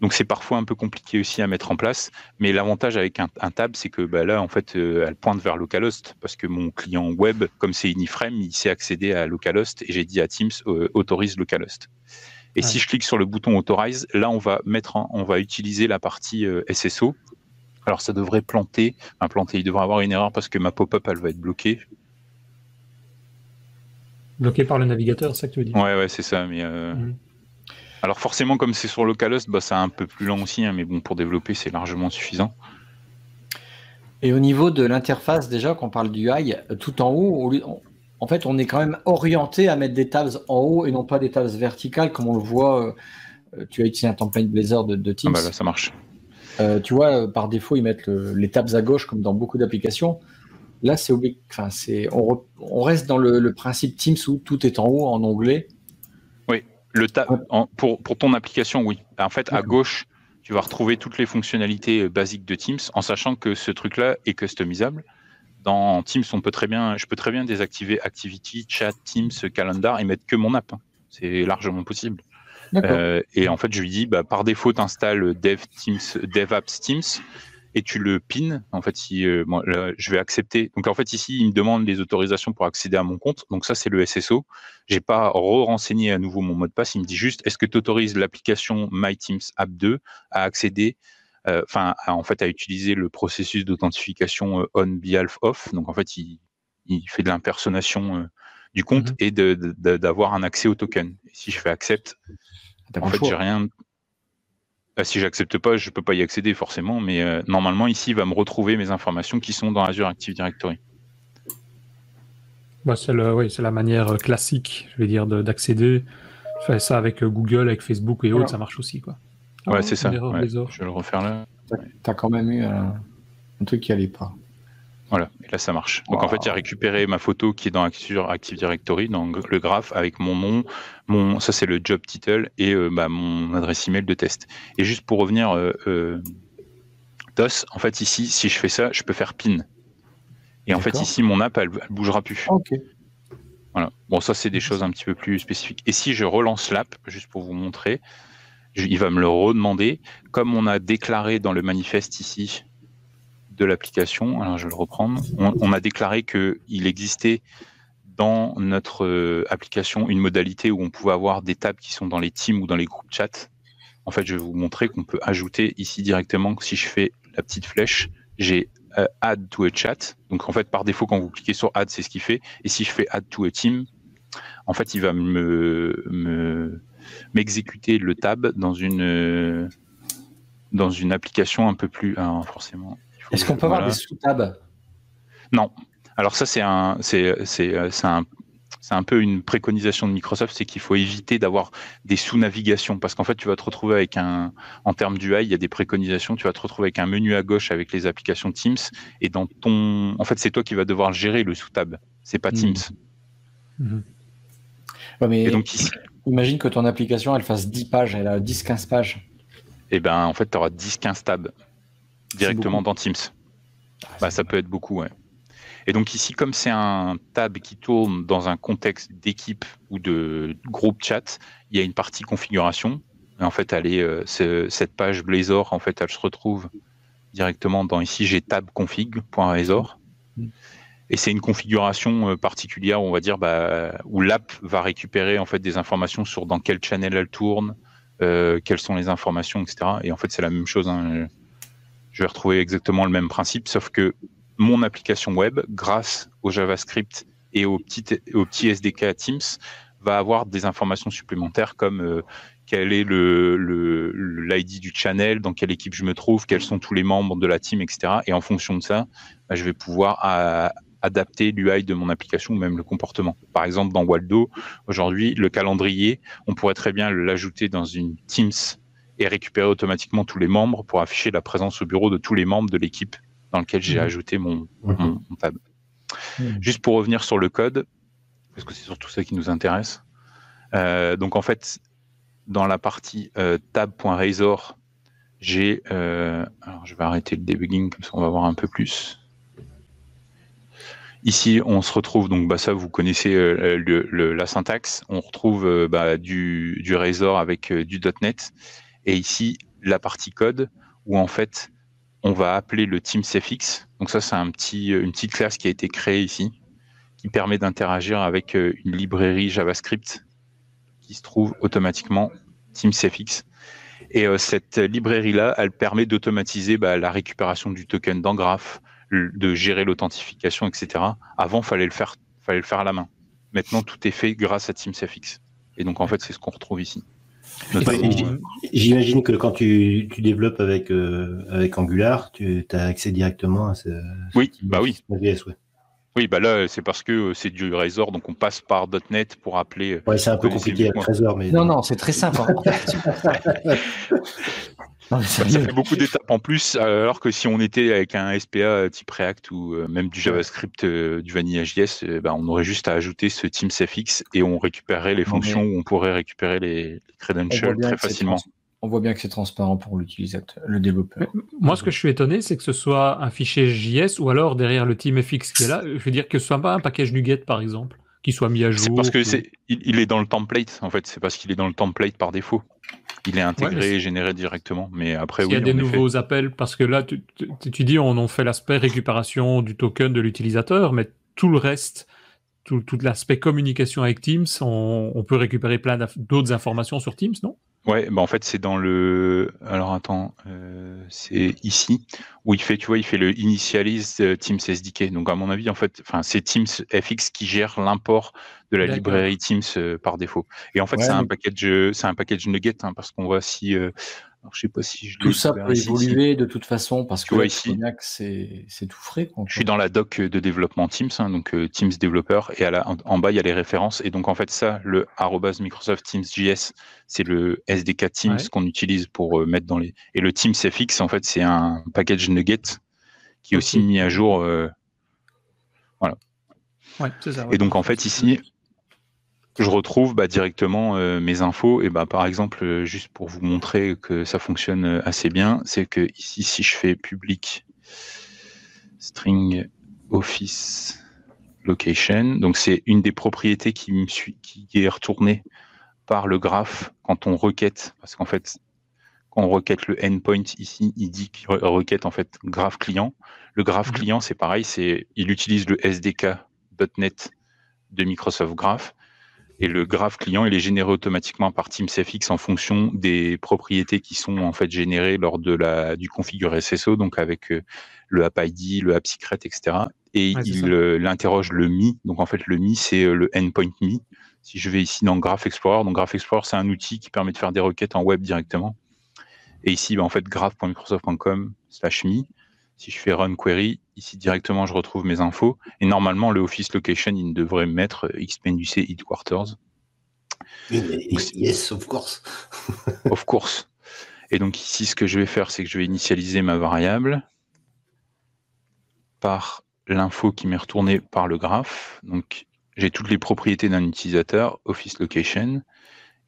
Donc c'est parfois un peu compliqué aussi à mettre en place. Mais l'avantage avec un, tab, c'est que bah, là, en fait, euh, elle pointe vers localhost parce que mon client web, comme c'est Iniframe, il sait accéder à localhost et j'ai dit à Teams euh, autorise localhost. Et si je clique sur le bouton authorize, là, on va mettre, on va utiliser la partie euh, SSO. Alors ça devrait planter, enfin, planter, il devrait avoir une erreur parce que ma pop-up, elle va être bloquée. Bloquée par le navigateur, c'est ça que tu veux dire? Ouais, ouais, c'est ça. Mais mhm. Alors forcément, comme c'est sur localhost, bah, c'est un peu plus lent aussi, hein, mais bon, pour développer, c'est largement suffisant. Et au niveau de l'interface, déjà, qu'on parle du UI, tout en haut, en fait, on est quand même orienté à mettre des tabs en haut et non pas des tabs verticales, comme on le voit. Euh, tu as utilisé un template Blazor de, de Teams. Ah bah là, ça marche. Euh, tu vois, par défaut, ils mettent les tabs à gauche, comme dans beaucoup d'applications. Là, c'est enfin, on, on, reste dans le, le, principe Teams où tout est en haut en onglet le pour, pour, ton application, oui. En fait, à gauche, tu vas retrouver toutes les fonctionnalités euh, basiques de Teams, en sachant que ce truc-là est customisable. Dans Teams, on peut très bien, je peux très bien désactiver Activity, Chat, Teams, Calendar et mettre que mon app. Hein. C'est largement possible. Euh, et en fait, je lui dis, bah, par défaut, tu installes Dev Teams, DevApps Teams et tu le pins. En fait, si euh, je vais accepter. Donc en fait ici, il me demande les autorisations pour accéder à mon compte. Donc ça, c'est le SSO. J'ai pas re-renseigné à nouveau mon mot de passe. Il me dit juste, est-ce que tu autorises l'application MyTeams App 2 à accéder euh, enfin, en fait, à utiliser le processus d'authentification euh, on behalf off. Donc, en fait, il, fait de l'impersonnation du compte mm-hmm. et d'avoir un accès au token. si je fais accept, en fait, j'ai rien, bah, si j'accepte pas, je peux pas y accéder forcément, mais euh, normalement ici, il va me retrouver mes informations qui sont dans Azure Active Directory. Bah, c'est oui, la manière euh, classique, je vais dire, d'accéder. Fais ça avec euh, Google, avec Facebook et autres, ça marche aussi, quoi. ouais, c'est ça. je vais le refaire là. Tu as quand même eu un, un truc qui allait pas. Voilà, et là ça marche. Donc en fait, il a récupéré ma photo qui est dans Active Directory, dans le graphe, avec mon nom, mon, ça c'est le job title et euh, bah, mon adresse email de test. Et juste pour revenir, euh, euh, DOS, en fait ici, si je fais ça, je peux faire pin. Et en fait ici, mon app, elle, elle bougera plus. Ok. Voilà. Bon, ça c'est des choses un petit peu plus spécifiques. Et si je relance l'app, juste pour vous montrer, il va me le redemander. Comme on a déclaré dans le manifeste ici de l'application, alors je vais le reprendre, on, a déclaré qu'il existait dans notre euh, application une modalité où on pouvait avoir des tables qui sont dans les teams ou dans les groupes chat. En fait, je vais vous montrer qu'on peut ajouter ici directement, si je fais la petite flèche, j'ai euh, add to a chat. Donc en fait, par défaut, quand vous cliquez sur add, c'est ce qu'il fait. Et si je fais add to a team, en fait, il va me m'exécuter le tab dans une dans une application un peu plus ah, forcément. Est-ce qu'on peut avoir des sous-tabs? Non. Alors ça, c'est un c'est c'est un c'est un peu une préconisation de Microsoft, c'est qu'il faut éviter d'avoir des sous-navigations parce qu'en fait, tu vas te retrouver avec un, en termes d'UI, il y a des préconisations, tu vas te retrouver avec un menu à gauche avec les applications Teams et dans ton, en fait, c'est toi qui vas devoir gérer le sous-tab, c'est pas Teams. Mmh. mais et donc imagine que ton application, elle fasse 10 pages, elle a 10-15 pages. Et eh ben, en fait, tu auras 10-15 tabs directement dans Teams. Ah, bah, ça peut être beaucoup, ouais. Et donc ici, comme c'est un tab qui tourne dans un contexte d'équipe ou de groupe chat, il y a une partie configuration. Et en fait, elle est, euh, cette page Blazor, en fait, elle se retrouve directement dans ici, j'ai tab config.razor. Et c'est une configuration euh, particulière, on va dire, bah, où l'app va récupérer en fait des informations sur dans quel channel elle tourne, euh, quelles sont les informations, etc. Et en fait, c'est la même chose. Hein. Je vais retrouver exactement le même principe, sauf que mon application web, grâce au JavaScript et au petit, SDK Teams, va avoir des informations supplémentaires comme euh, quel est l'ID du channel, dans quelle équipe je me trouve, quels sont tous les membres de la team, etc. Et en fonction de ça, bah, je vais pouvoir adapter l'UI de mon application ou même le comportement. Par exemple, dans Waldo, aujourd'hui, le calendrier, on pourrait très bien l'ajouter dans une Teams et récupérer automatiquement tous les membres pour afficher la présence au bureau de tous les membres de l'équipe dans lequel j'ai mmh. ajouté mon, mmh. tab. Mmh. Juste pour revenir sur le code, parce que c'est surtout ça qui nous intéresse. Euh, donc en fait, dans la partie euh, tab.razor, j'ai. Euh, alors je vais arrêter le debugging comme ça on va voir un peu plus. Ici, on se retrouve, donc bah, ça vous connaissez la syntaxe, on retrouve bah, du, du Razor avec du .NET, et ici la partie code où en fait on va appeler le TeamCFX. Donc ça, c'est petit, une petite classe qui a été créée ici, qui permet d'interagir avec euh, une librairie JavaScript qui se trouve automatiquement TeamCFX. Et euh, cette librairie-là, elle permet d'automatiser bah, la récupération du token dans Graph, de gérer l'authentification, etc. Avant, fallait fallait le faire à la main. Maintenant, tout est fait grâce à TeamCFX. Et donc, en fait, c'est ce qu'on retrouve ici. J'imagine que quand tu, développes avec, euh, avec Angular, tu as accès directement à ce. Oui, bah oui. Oui, bah là, c'est parce que euh, c'est du Razor, donc on passe par .NET pour appeler. Euh, ouais, c'est un peu compliqué avec Razor, mais. Non, non, c'est très simple. ça, fait beaucoup d'étapes en plus, alors que si on était avec un SPA type React ou euh, même du JavaScript euh, du Vanilla JS, euh, ben, on aurait juste à ajouter ce TeamCFX et on récupérerait les fonctions où on pourrait récupérer les, credentials très facilement. On voit bien que c'est transparent pour l'utilisateur, le développeur. Moi, ce que je suis étonné, c'est que ce soit un fichier JS ou alors derrière le TeamFX qui est là, je veux dire que ce soit pas un package NuGet par exemple, qui soit mis à jour. C'est parce que c'est, il, est dans le template en fait. C'est parce qu'il est dans le template par défaut. Il est intégré et généré directement. Mais après, Il y a des nouveaux appels parce que là, tu, dis, on fait l'aspect récupération du token de l'utilisateur, mais tout le reste, tout, l'aspect communication avec Teams, on peut récupérer plein d'autres informations sur Teams, non? Ouais, bah en fait c'est dans le. Alors attends, euh, c'est ici où il fait, tu vois, il fait le initialize euh, Teams SDK. Donc à mon avis, en fait, enfin c'est Teams FX qui gère l'import de la librairie Teams euh, par défaut. Et en fait, c'est un package, c'est un package Nugget hein, parce qu'on voit si je sais pas si je Tout ça peut évoluer de toute façon parce que ici, c'est tout frais. je suis dans la doc de développement Teams, hein, donc euh, Teams développeur, et à en, bas il y a les références. Et donc en fait ça, le Microsoft Teams JS, c'est le SDK Teams qu'on utilise pour euh, mettre dans les. Et le Teams FX, en fait, c'est un package Nugget qui est aussi mis à jour. Euh, voilà. Ça, et donc en fait ici, je retrouve bah, directement euh, mes infos. Et bah, par exemple, euh, juste pour vous montrer que ça fonctionne euh, assez bien, c'est que ici, si je fais public string office location, donc c'est une des propriétés qui, me suit, qui est retournée par le graphe quand on requête, parce qu'en fait, quand on requête le endpoint ici, il dit qu'il requête en fait graph client. Le graph Mhm. client, c'est pareil, c'est il utilise le SDK.NET de Microsoft Graph. Et le graph client, il est généré automatiquement par TeamsFX en fonction des propriétés qui sont en fait générées lors de la du configure SSO, donc avec euh, le app ID, le app secret, etc. Et Ouais, il euh, l'interroge le MI. Donc en fait, le MI, c'est euh, le endpoint MI. Si je vais ici dans Graph Explorer, donc Graph Explorer, c'est un outil qui permet de faire des requêtes en web directement. Et ici, bah, en fait, graph.microsoft.com slash me. Si je fais run query, ici directement, je retrouve mes infos. Et normalement, le office location, il devrait mettre XPNUC headquarters, Yes, of course. of course. Et donc ici, ce que je vais faire, c'est que je vais initialiser ma variable par l'info qui m'est retournée par le graphe. Donc, j'ai toutes les propriétés d'un utilisateur, office location.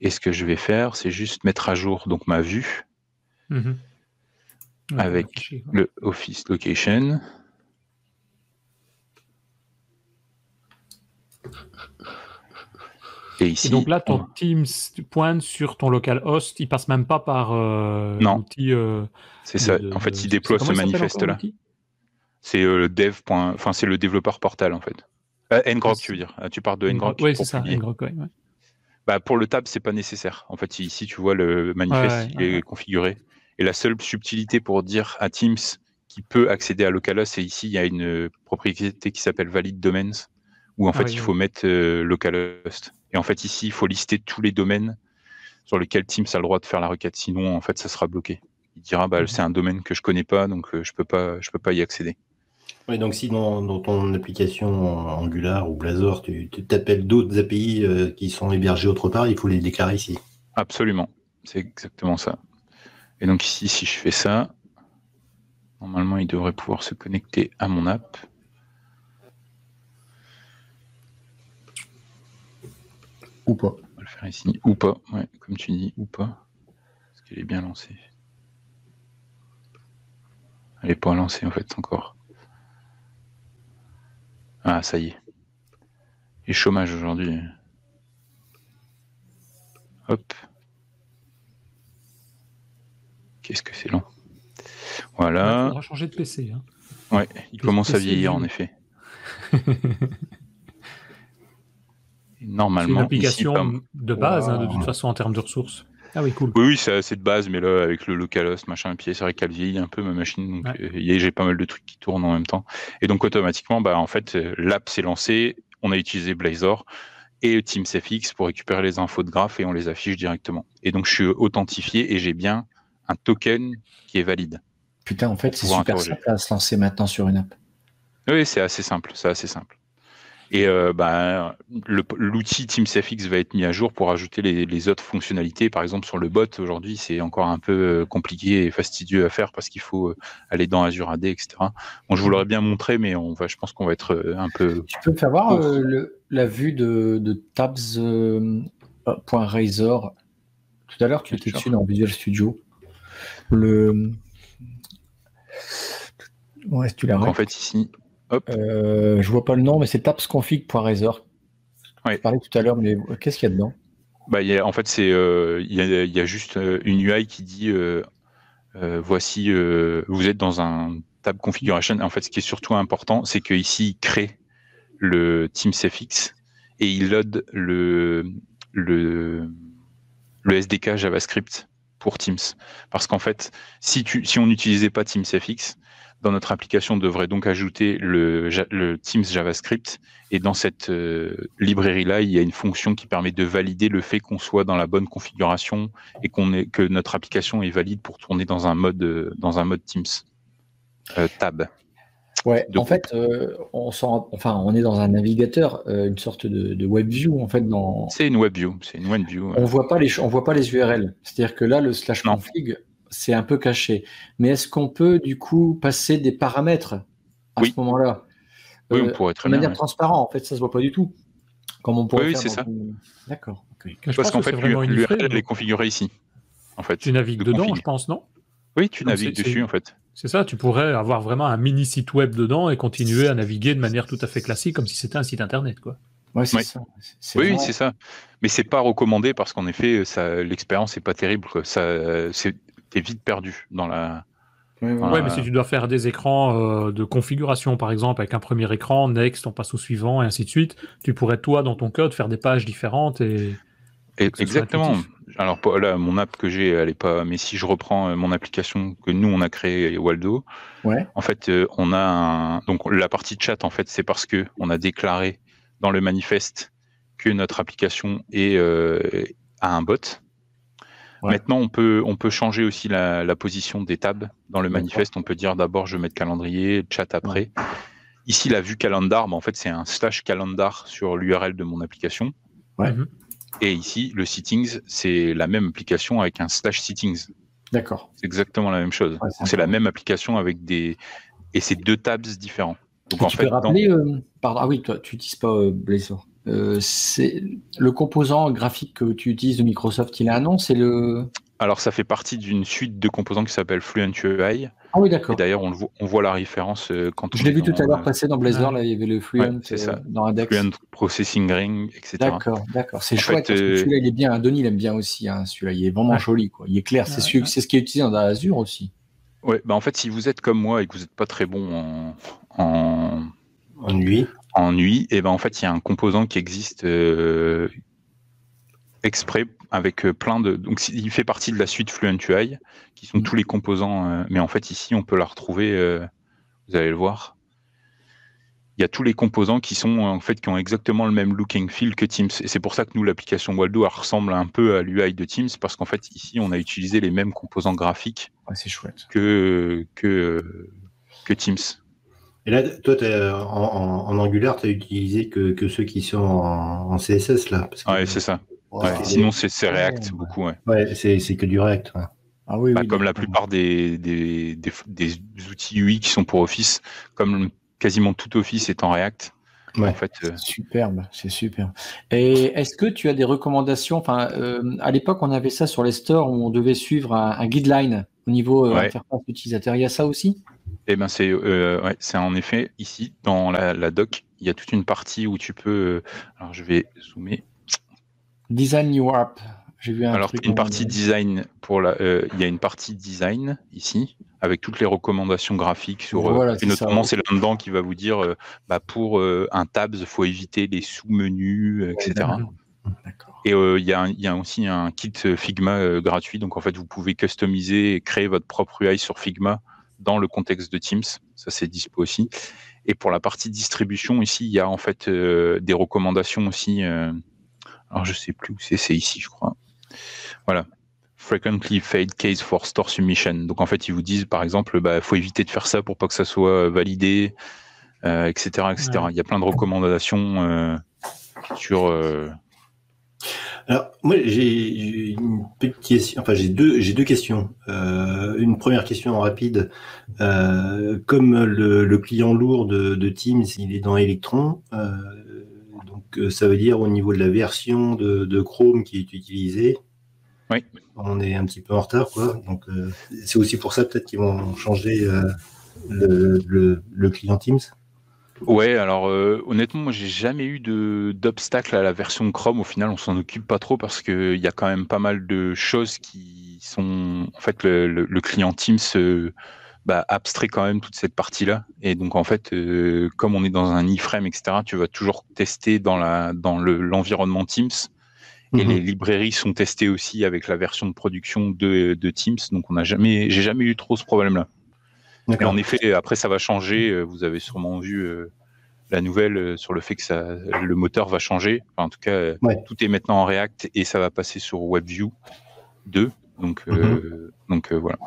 Et ce que je vais faire, c'est juste mettre à jour donc ma vue Mhm. Avec le office location. Et ici, Et donc là, ton on- Teams pointe sur ton local host, il passe même pas par euh, Non. l'outil. euh, c'est de- ça. de- en fait, de- il déploie ce il s'appelle manifeste encore, là. l'outil? C'est euh, le dev. point- Enfin, c'est le développeur portal en fait. Ngrok, Ah, tu veux dire. Ah, tu parles de Ngrok. Oui, pour c'est ça. publier. Ngrok, ouais, ouais. Bah, pour le tab, c'est pas nécessaire. En fait, ici, tu vois le manifeste Ouais, il est configuré. Et la seule subtilité pour dire à Teams qui peut accéder à localhost, c'est ici, il y a une propriété qui s'appelle valid domains, où en Ah fait, oui, il faut mettre euh, localhost. Et en fait, ici, il faut lister tous les domaines sur lesquels Teams a le droit de faire la requête. Sinon, en fait, ça sera bloqué. Il dira, bah, Mhm. c'est un domaine que je connais pas, donc euh, je peux pas, je peux pas y accéder. Oui, donc si dans, dans ton application Angular ou Blazor, tu tu t'appelles d'autres API euh, qui sont hébergés autre part, il faut les déclarer ici. Absolument, c'est exactement ça. Et donc ici, si je fais ça, normalement, il devrait pouvoir se connecter à mon app. Ou pas. On va le faire ici, ou pas, ouais, comme tu dis, ou pas. Parce qu'elle est bien lancée. Elle n'est pas lancée en fait encore. Ah, ça y est. Et chômage aujourd'hui. Hop. Qu'est-ce que c'est long. Il Voilà. faudra changer de PC. hein. Ouais, il commence à vieillir en effet. Et C'est une Normalement, application ici, de base, hein, de toute façon, en termes de ressources. Ah oui, cool. Oui, oui, c'est assez de base, mais là, avec le localhost, machin, puis c'est vrai qu'elle vieillit un peu ma machine, donc Ouais. euh, y a- j'ai pas mal de trucs qui tournent en même temps. Et donc automatiquement, bah en fait, euh, l'app s'est lancée, on a utilisé Blazor et TeamsFX pour récupérer les infos de graphe et on les affiche directement. Et donc je suis authentifié et j'ai bien un token qui est valide. Putain, en fait, c'est super interroger. simple à se lancer maintenant sur une app. Oui, c'est assez simple, c'est assez simple. Et euh, bah, l'outil TeamsFX va être mis à jour pour ajouter les, les autres fonctionnalités. Par exemple, sur le bot, aujourd'hui, c'est encore un peu euh, compliqué et fastidieux à faire parce qu'il faut euh, aller dans Azure AD, etc. Bon, je vous l'aurais bien montré, mais on va, je pense qu'on va être euh, un peu... Tu peux me faire voir euh, le- la vue de, de tabs euh, euh, point Razor? Tout à l'heure, tu étais dessus dans Visual Studio. Le. Ouais, tu l'as. En fait, ici, hop, Euh, je vois pas le nom, mais c'est tapsconfig.razor. Ouais. Je parlais tout à l'heure, mais qu'est-ce qu'il y a dedans? Bah, il y a- en fait, c'est euh, il y, a, il y a juste euh, une UI qui dit euh, voici, vous êtes dans un tab configuration. En fait, ce qui est surtout important, c'est qu'ici, il crée le TeamsFX et il load le, le, le SDK JavaScript pour Teams. Parce qu'en fait, si, tu, si on n'utilisait pas TeamsFX, dans notre application, on devrait donc ajouter le, Teams JavaScript. Et dans cette euh, librairie-là, il y a une fonction qui permet de valider le fait qu'on soit dans la bonne configuration et qu'on est, que notre application est valide pour tourner dans un mode, euh, dans un mode Teams. Euh, tab. Ouais, en fait, euh, on, enfin, on est dans un navigateur, euh, une sorte de, de web view. En fait, dans... C'est une web view. C'est une web view. on voit pas les, on voit pas les URL. C'est-à-dire que là, le slash Non. config, c'est un peu caché. Mais est-ce qu'on peut du coup passer des paramètres à Oui. ce moment-là? Oui, Euh, on pourrait de très bien. manière ouais. transparente, en fait, ça se voit pas du tout. Comme on pourrait Oui, c'est ça. une- D'accord. Parce qu'en que fait, c'est vraiment une l'URL est configurée ici. En fait. Tu navigues de dedans, config. je pense, non? Oui, tu Donc, navigues dessus en fait. C'est ça, tu pourrais avoir vraiment un mini site web dedans et continuer à naviguer de manière tout à fait classique, comme si c'était un site internet. Quoi. Ouais, c'est Ouais. ça. C'est Oui, oui, vraiment- c'est ça. Mais c'est pas recommandé parce qu'en effet, l'expérience est pas terrible. quoi. Ça, c'est es vite perdu dans la. Oui, mais si tu dois faire des écrans de configuration, par exemple, avec un premier écran, next, on passe au suivant, et ainsi de suite, tu pourrais, toi, dans ton code, faire des pages différentes et. exactement. Alors là, mon app que j'ai, elle est pas. Mais si je reprends mon application que nous on a créée, Waldo, ouais. en fait, on a un... donc la partie chat. En fait, c'est parce que on a déclaré dans le manifeste que notre application est à un bot. Maintenant, on peut, on peut changer aussi la, position des tabs dans le manifeste. On peut dire d'abord je vais mettre calendrier, chat après. Ici, la vue calendar, bah, en fait, c'est un slash calendar sur l'URL de mon application. Ouais. Mhm. Et ici, le settings, c'est la même application avec un slash settings. D'accord. C'est exactement la même chose. c'est la même application avec des. Et c'est deux tabs différents. Donc, en tu fait, peux rappeler, euh, pardon, ah oui, toi, tu n'utilises pas euh, Blazor. Euh, c'est le composant graphique que tu utilises de Microsoft, il a un nom, c'est le. Alors ça fait partie d'une suite de composants qui s'appelle Fluent UI. Ah oui, d'accord. Et d'ailleurs, on, on, voit la référence euh, quand Je l'ai vu tout à l'heure passer dans Blazor, là, il y avait le Fluent c'est ça. dans Index. Fluent Processing Ring, etc. D'accord, d'accord. C'est chouette. celui-là, il est bien. Denis, il aime bien aussi. Hein, celui-là, il est vraiment joli. Quoi. Il est clair. C'est ce qui est utilisé dans Azure aussi. Ouais, bah en fait, si vous êtes comme moi et que vous n'êtes pas très bon en, en, en nuit, en nuit, et ben en fait, il y a un composant qui existe euh, exprès avec euh, plein de. Donc, il fait partie de la suite Fluent UI, qui sont mm. tous les composants. Euh, mais en fait, ici, on peut la retrouver. vous allez le voir. Il y a tous les composants qui sont en fait qui ont exactement le même looking feel que Teams. Et c'est pour ça que nous, l'application Waldo, elle ressemble un peu à l'UI de Teams parce qu'en fait, ici, on a utilisé les mêmes composants graphiques. c'est chouette. Que que que Teams. Et là, toi, en, Angular, tu n'as utilisé que, ceux qui sont en, CSS, là. Oui, c'est ça. sinon, c'est React, beaucoup. Ouais, ouais c'est que du React. Ah, oui, bah, comme la plupart des, des, outils UI qui sont pour Office, comme quasiment tout Office est en React. En fait, euh, Superbe, c'est super. Et est-ce que tu as des recommandations Enfin, euh, à l'époque, on avait ça sur les stores où on devait suivre un, guideline au niveau euh, interface utilisateur. Il y a ça aussi? Eh ben c'est euh, c'est en effet ici dans la, doc, il y a toute une partie où tu peux. Euh, alors je vais zoomer. Design New App. J'ai vu un alors une partie design pour la. Euh, il y a une partie design ici avec toutes les recommandations graphiques sur. et notamment c'est là-dedans qui va vous dire bah, pour un tabs, il faut éviter les sous-menus, etc. Et il y, y, a aussi un kit Figma gratuit, donc en fait vous pouvez customiser et créer votre propre UI sur Figma dans le contexte de Teams. Ça, c'est dispo aussi. Et pour la partie distribution, ici, il y a en fait euh, des recommandations aussi. Euh, alors, je sais plus où c'est, c'est ici, je crois. Voilà. Frequently fade case for store submission. Donc, en fait, ils vous disent, par exemple, il bah, faut éviter de faire ça pour pas que ça soit validé, etc., euh, etc. Il y a plein de recommandations sur alors, moi, j'ai une petite question. Enfin, j'ai deux, j'ai deux questions. Euh, une première question rapide. Euh, comme le, client lourd de, Teams, il est dans Electron, euh, donc ça veut dire au niveau de la version de, Chrome qui est utilisée. Oui. On est un petit peu en retard, quoi. Donc, c'est aussi pour ça peut-être qu'ils vont changer le client Teams. Ouais, alors euh, honnêtement, moi j'ai jamais eu de d'obstacle à la version Chrome. Au final, on s'en occupe pas trop parce qu'il y a quand même pas mal de choses qui sont en fait le, client Teams euh, bah, abstrait quand même toute cette partie-là. Et donc en fait, euh, comme on est dans un iframe, etc., tu vas toujours tester dans la dans le l'environnement Teams. Et mhm. les librairies sont testées aussi avec la version de production de, de Teams. Donc on n'a jamais, j'ai jamais eu trop ce problème-là en effet, après, ça va changer. Euh, vous avez sûrement vu euh, la nouvelle euh, sur le fait que ça, le moteur va changer. en tout cas, tout est maintenant en React et ça va passer sur WebView 2. Donc, mhm. donc voilà.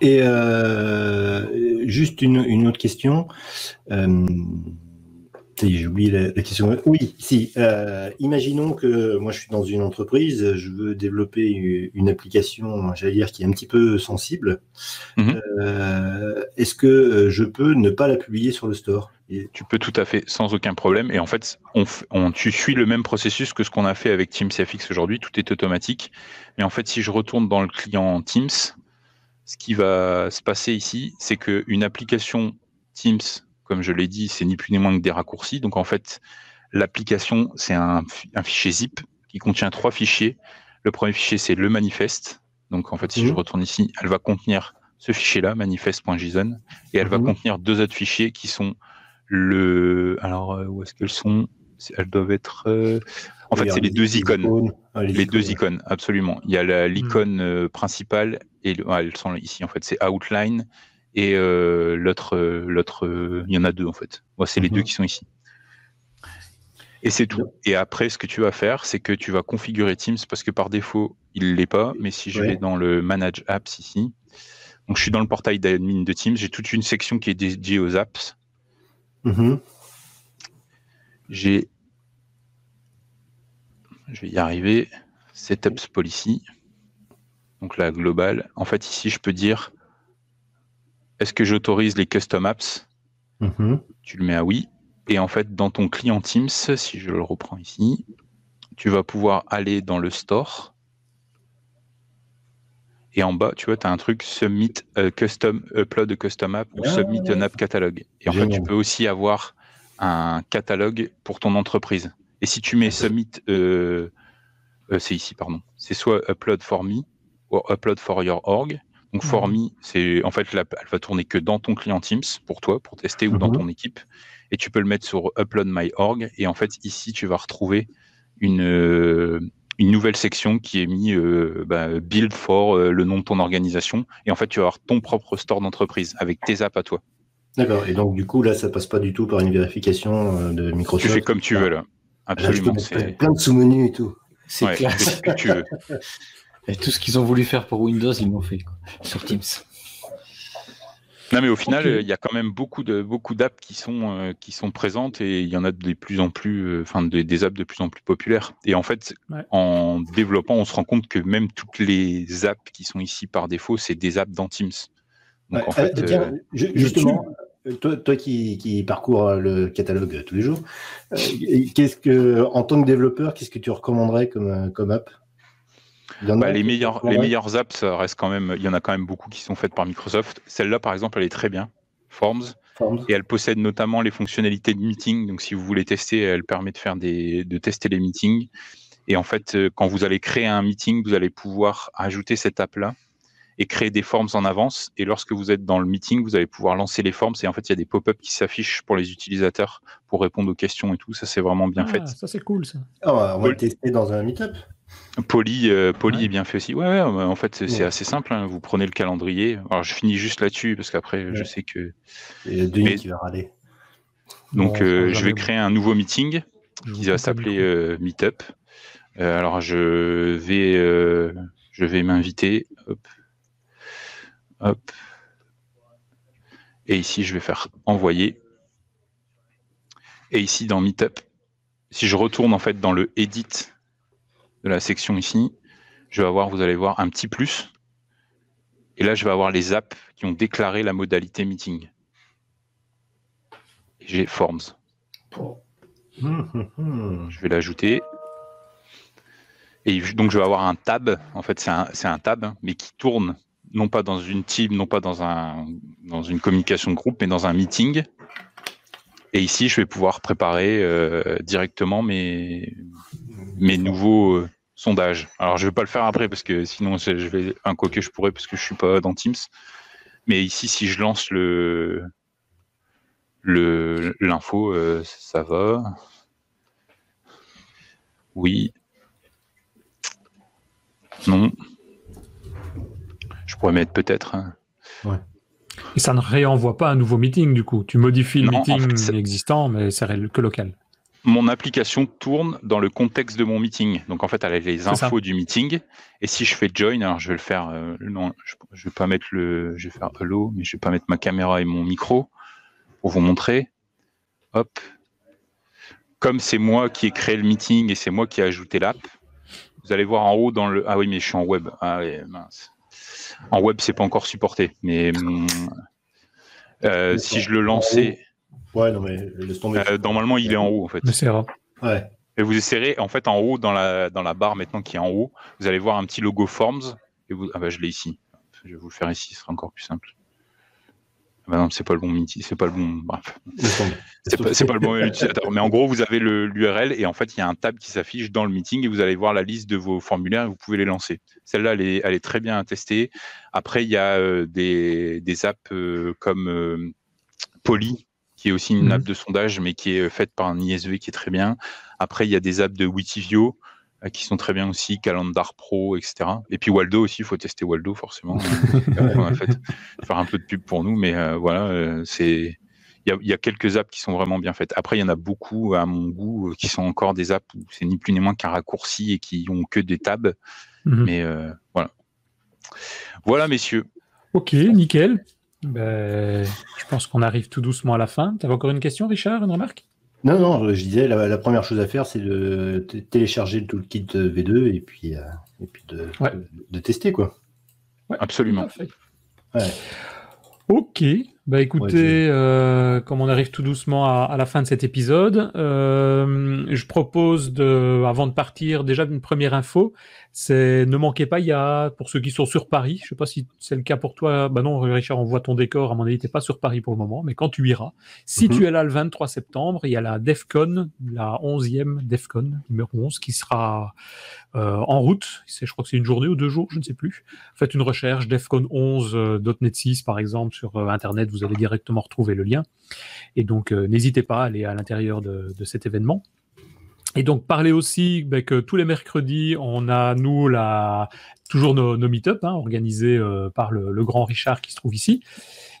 Et juste une, une, autre question j'ai oublié la, question. Oui, si. Euh, imaginons que moi je suis dans une entreprise, je veux développer une application, j'allais dire, qui est un petit peu sensible. Mhm. Euh, est-ce que je peux ne pas la publier sur le store? Tu peux tout à fait, sans aucun problème. Et en fait, on, tu suis le même processus que ce qu'on a fait avec Teams FX aujourd'hui. Tout est automatique. Mais en fait, si je retourne dans le client Teams, ce qui va se passer ici, c'est qu'une application Teams comme je l'ai dit, c'est ni plus ni moins que des raccourcis. Donc en fait, l'application, c'est un, fichier zip qui contient trois fichiers. Le premier fichier, c'est le manifeste. Donc en fait, si je Mhm. retourne ici, elle va contenir ce fichier-là, manifest.json, et elle va Mhm. contenir deux autres fichiers qui sont le. Alors euh, où est-ce qu'elles sont? Elles doivent être. euh, En fait, c'est les deux icônes. Ah, Les deux ouais. icônes, absolument. Il y a la- l'icône euh, principale et le- ouais, elles sont ici en fait. C'est Outline et euh, l'autre, l'autre, il y en a deux en fait. Moi, c'est les Mhm. deux qui sont ici. Et c'est tout. Et après, ce que tu vas faire, c'est que tu vas configurer Teams parce que par défaut, il l'est pas. Mais si je Ouais. vais dans le Manage Apps ici, donc je suis dans le portail d'admin de Teams, j'ai toute une section qui est dédiée aux apps. Mhm. J'ai, je vais y arriver, Setups Policy. Donc la globale. En fait, ici, je peux dire, est-ce que j'autorise les custom apps? Mhm. Tu le mets à oui. Et en fait, dans ton client Teams, si je le reprends ici, tu vas pouvoir aller dans le store. Et en bas, tu vois, tu as un truc Submit Custom Upload Custom App ou Ah, Submit an App Catalogue. Et en fait, tu peux aussi avoir un catalogue pour ton entreprise. Et si tu mets Submit, euh, euh, c'est ici, pardon, c'est soit Upload for Me ou Upload for Your Org. Donc for Mhm. C'est en fait, là, elle va tourner que dans ton client Teams pour toi, pour tester ou dans Mhm. ton équipe. Et tu peux le mettre sur Upload My Org. Et en fait, ici, tu vas retrouver une, euh, une nouvelle section qui est mis euh, bah, Build for euh, le nom de ton organisation. Et en fait, tu vas avoir ton propre store d'entreprise avec tes apps à toi. D'accord. Et donc, du coup, là, ça passe pas du tout par une vérification de Tu Microsoft. fais comme tu veux, là. Là, je peux Absolument. mettre plein de sous-menus et tout. C'est ouais, tu fais classe. ce que tu veux. Et tout ce qu'ils ont voulu faire pour Windows, ils l'ont fait quoi, sur Teams. Non, mais au final, euh, il y a quand même beaucoup de beaucoup d'apps qui sont euh, qui sont présentes et il y en a de plus en plus, euh, enfin des, des apps de plus en plus populaires. Et en fait, Ouais. en développant, on se rend compte que même toutes les apps qui sont ici par défaut, c'est des apps dans Teams. Donc Ouais, en fait, euh, tiens, euh, ju- justement, toi, toi qui, qui parcours le catalogue tous les jours, euh, qu'est-ce que, en tant que développeur, qu'est-ce que tu recommanderais comme, comme app? Bah, les les meilleures apps, ça reste quand même, il y en a quand même beaucoup qui sont faites par Microsoft. Celle-là, par exemple, elle est très bien, Forms. Forms. Et elle possède notamment les fonctionnalités de meeting. Donc, si vous voulez tester, elle permet de faire des, de tester les meetings. Et en fait, euh, quand vous allez créer un meeting, vous allez pouvoir ajouter cette app-là et créer des forms en avance. Et lorsque vous êtes dans le meeting, vous allez pouvoir lancer les forms. Et en fait, il y a des pop-up qui s'affichent pour les utilisateurs pour répondre aux questions et tout. Ça, c'est vraiment bien Ah, fait. Ça, c'est cool, ça. Ah, on va, le tester dans un meet-up. Poly, euh, Poly Ouais. est bien fait aussi. Ouais, ouais, ouais, en fait, c'est Ouais. assez simple. hein. Vous prenez le calendrier. Alors, je finis juste là-dessus parce qu'après, je sais que. Et Denis Mais- qui va râler. Donc, Bon, euh, je vais créer un nouveau meeting. qui va s'appeler euh, Meetup. Euh, alors je vais euh, je vais m'inviter. Hop. Hop. Et ici je vais faire envoyer. Et ici dans Meetup, si je retourne en fait dans le edit de la section ici, je vais avoir, vous allez voir un petit plus. Et là je vais avoir les apps qui ont déclaré la modalité meeting. Et J'ai Forms. Je vais l'ajouter. Et donc, je vais avoir un tab. En fait, c'est un, tab, hein, mais qui tourne non pas dans une team, non pas dans, un, dans une communication de groupe, mais dans un meeting. Et ici, je vais pouvoir préparer euh, directement mes, mes nouveaux euh, sondages. Alors, je vais pas le faire après parce que sinon, je vais un quoi que je pourrais parce que je suis pas dans Teams. Mais ici, si je lance le le l'info, euh, ça va. Oui. Non. Je pourrais mettre peut-être. hein. Et ça ne réenvoie pas un nouveau meeting, du coup. Tu modifies le Non, en meeting fait, c'est- existant, mais c'est que local. Mon application tourne dans le contexte de mon meeting. Donc en fait, elle a les ça. infos du meeting. Et si je fais join, alors je vais le faire. euh, non, je, je vais pas mettre le. Je vais faire hello, mais je vais pas mettre ma caméra et mon micro pour vous montrer. Hop. Comme c'est moi qui ai créé le meeting et c'est moi qui ai ajouté l'app, vous allez voir en haut dans le. Ah oui, mais je suis en web. Ah oui, mince. En web, c'est pas encore supporté. Mais hum, euh, si je le lançais, Ouais, non, mais laisse tomber. euh, normalement, il est en haut en fait. Mais c'est rare. Ouais. Et vous essayerez, en fait, en haut, dans la, dans la barre maintenant qui est en haut, vous allez voir un petit logo Forms. Et vous, ah bah, je l'ai ici. Je vais vous le faire ici, ce sera encore plus simple. Ah bah non, c'est pas le bon midi, c'est pas le bon. Bref. C'est pas, le bon utilisateur. Mais en gros, vous avez l'URL et en fait, il y a un tab qui s'affiche dans le meeting et vous allez voir la liste de vos formulaires et vous pouvez les lancer. Celle-là, elle est, elle est, très bien testée. Après, il y a euh, des, des, apps euh, comme euh, Poly, qui est aussi une mhm. app de sondage, mais qui est faite par un ISV qui est très bien. Après, il y a des apps de Witivio qui sont très bien aussi, Calendar Pro, etc. Et puis Waldo aussi, il faut tester Waldo forcément. on a fait faire un peu de pub pour nous, mais voilà, c'est il y, a, quelques apps qui sont vraiment bien faites. Après, il y en a beaucoup, à mon goût, euh, qui sont encore des apps où c'est ni plus ni moins qu'un raccourci et qui ont que des tabs. Mhm. Mais euh, voilà. Voilà, messieurs. Ok, nickel. Ben, je pense qu'on arrive tout doucement à la fin. Tu avais encore une question, Richard, une remarque? Non, non, je disais, la, première chose à faire, c'est de télécharger le toolkit V2 et puis, euh, et puis de, de, tester, quoi. Absolument. Ok, bah écoutez, euh, comme on arrive tout doucement à, la fin de cet épisode, euh, je propose de, avant de partir, déjà une première info. C'est ne manquez pas, il y a pour ceux qui sont sur Paris, je sais pas si c'est le cas pour toi. Bah non, Richard, on voit ton décor. À mon avis, t'es pas sur Paris pour le moment, mais quand tu iras, si mhm. tu es là le 23 septembre, il y a la DefCon, la 11e DefCon numéro 11, qui sera euh, en route. Je crois que c'est une journée ou deux jours, je ne sais plus. Faites une recherche DefCon 11 euh, .NET 6 par exemple sur euh, vous allez directement retrouver le lien. Et donc n'hésitez pas à aller à l'intérieur de, de cet événement. Et donc parler aussi ben, que tous les mercredis, on a nous la toujours nos, nos meet-up hein, organisés euh, par le, le, grand Richard qui se trouve ici.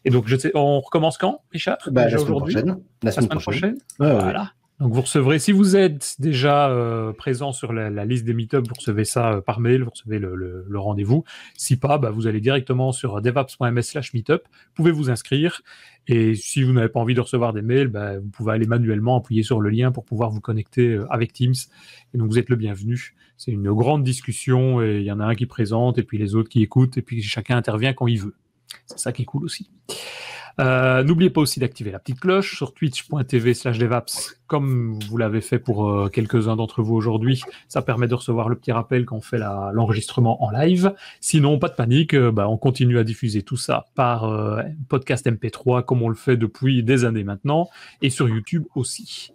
Et donc je sais, on recommence quand, Richard? Bah, La semaine prochaine. La semaine, prochaine. voilà. Donc vous recevrez, si vous êtes déjà euh, présent sur la, la liste des meet-up, vous recevez ça euh, par mail, vous recevez le, le, le rendez-vous. Si pas, bah, vous allez directement sur devaps.ms slash meetup, vous pouvez vous inscrire. Et si vous n'avez pas envie de recevoir des mails, bah, vous pouvez aller manuellement appuyer sur le lien pour pouvoir vous connecter euh, avec Teams. Et donc vous êtes le bienvenu. C'est une grande discussion et il y en a un qui présente et puis les autres qui écoutent et puis chacun intervient quand il veut. C'est ça qui est cool aussi. Euh, n'oubliez pas aussi d'activer la petite cloche sur twitch.tv slash devaps, comme vous l'avez fait pour euh, quelques-uns d'entre vous aujourd'hui. Ça permet de recevoir le petit rappel quand on fait l'enregistrement en live. Sinon, pas de panique, euh, bah, on continue à diffuser tout ça par podcast MP3, comme on le fait depuis des années maintenant, et sur YouTube aussi.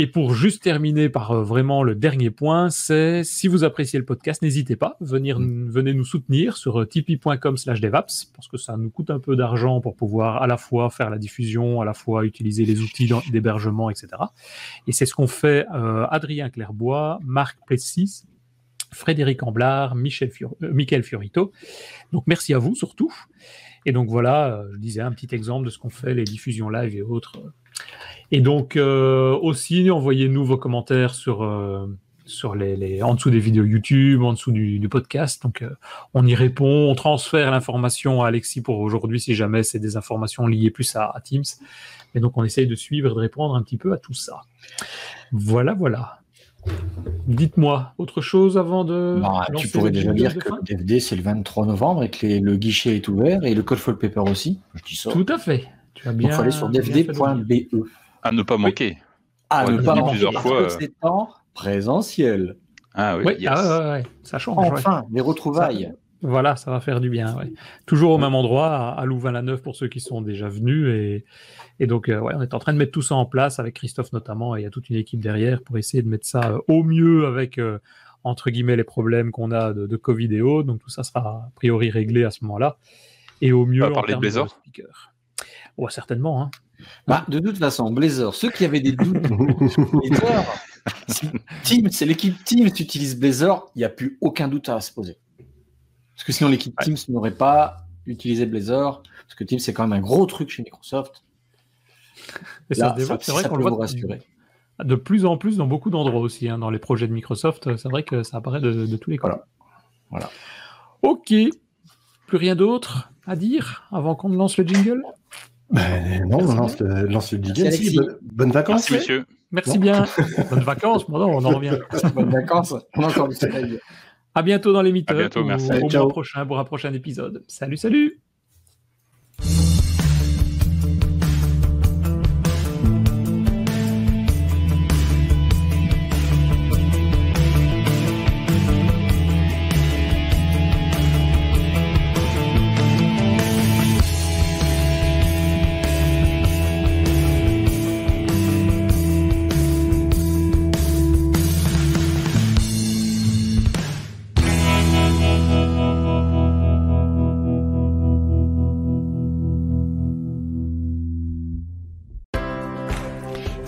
Et pour juste terminer par euh, vraiment le dernier point, c'est si vous appréciez le podcast, n'hésitez pas, venir, mm. venez nous soutenir sur euh, tipeee.com slash devaps, parce que ça nous coûte un peu d'argent pour pouvoir à la fois faire la diffusion, à la fois utiliser les outils d'hébergement, etc. Et c'est ce qu'on fait euh, Adrien Clairbois, Marc Plessis, Frédéric Amblard, Michel Michael Fiorito. Donc merci à vous surtout. Et donc voilà, je disais un petit exemple de ce qu'on fait, les diffusions live et autres et donc euh, aussi, envoyez-nous vos commentaires sur euh, sur les, en dessous des vidéos YouTube, en dessous du, podcast. Donc euh, on y répond, on transfère l'information à Alexis pour aujourd'hui si jamais c'est des informations liées plus à, Teams. Et donc on essaye de suivre de répondre un petit peu à tout ça. Voilà, voilà. Dites-moi autre chose avant de. Bah, tu pourrais déjà dire que le DVD c'est le 23 novembre et que le guichet est ouvert et le Call for Paper aussi. Je dis ça. Tout à fait. Tu as bien. Il faut aller sur dvd.be. À ne pas manquer. À ne pas manquer. Plusieurs fois. C'est en présentiel. Ah oui, oui ah, ouais, ça change. Enfin, les retrouvailles. Voilà, ça va faire du bien. Toujours au même endroit, à, Louvain-la-Neuve pour ceux qui sont déjà venus. Et, et donc, euh, ouais, on est en train de mettre tout ça en place avec Christophe notamment. Et il y a toute une équipe derrière pour essayer de mettre ça euh, au mieux avec, entre guillemets, les problèmes qu'on a de, de, Covid et autres. Donc, tout ça sera a priori réglé à ce moment-là. Et au mieux, on va parler de Blazor Ouais, certainement. Hein. Bah, de toute façon, Blazor, ceux qui avaient des doutes Blazor, Team, c'est l'équipe Teams qui utilise Blazor, il n'y a plus aucun doute à se poser. Parce que sinon, l'équipe Teams n'aurait pas utilisé Blazor, parce que Teams, c'est quand même un gros truc chez Microsoft. Et ça c'est vrai qu'on le voit rassurer. de plus en plus dans beaucoup d'endroits aussi, hein, dans les projets de Microsoft, c'est vrai que ça apparaît de, tous les côtés. Voilà. voilà. Ok, plus rien d'autre à dire avant qu'on lance le jingle? Ben, non, on lance, lance le jingle. bonnes vacances. Merci, monsieur. Merci bien. bonnes vacances. Bon, non, on en revient. bonnes vacances. On a encore du soleil. À bientôt dans les meet À bientôt, merci. Au, au mois prochain pour un prochain épisode. Salut, salut.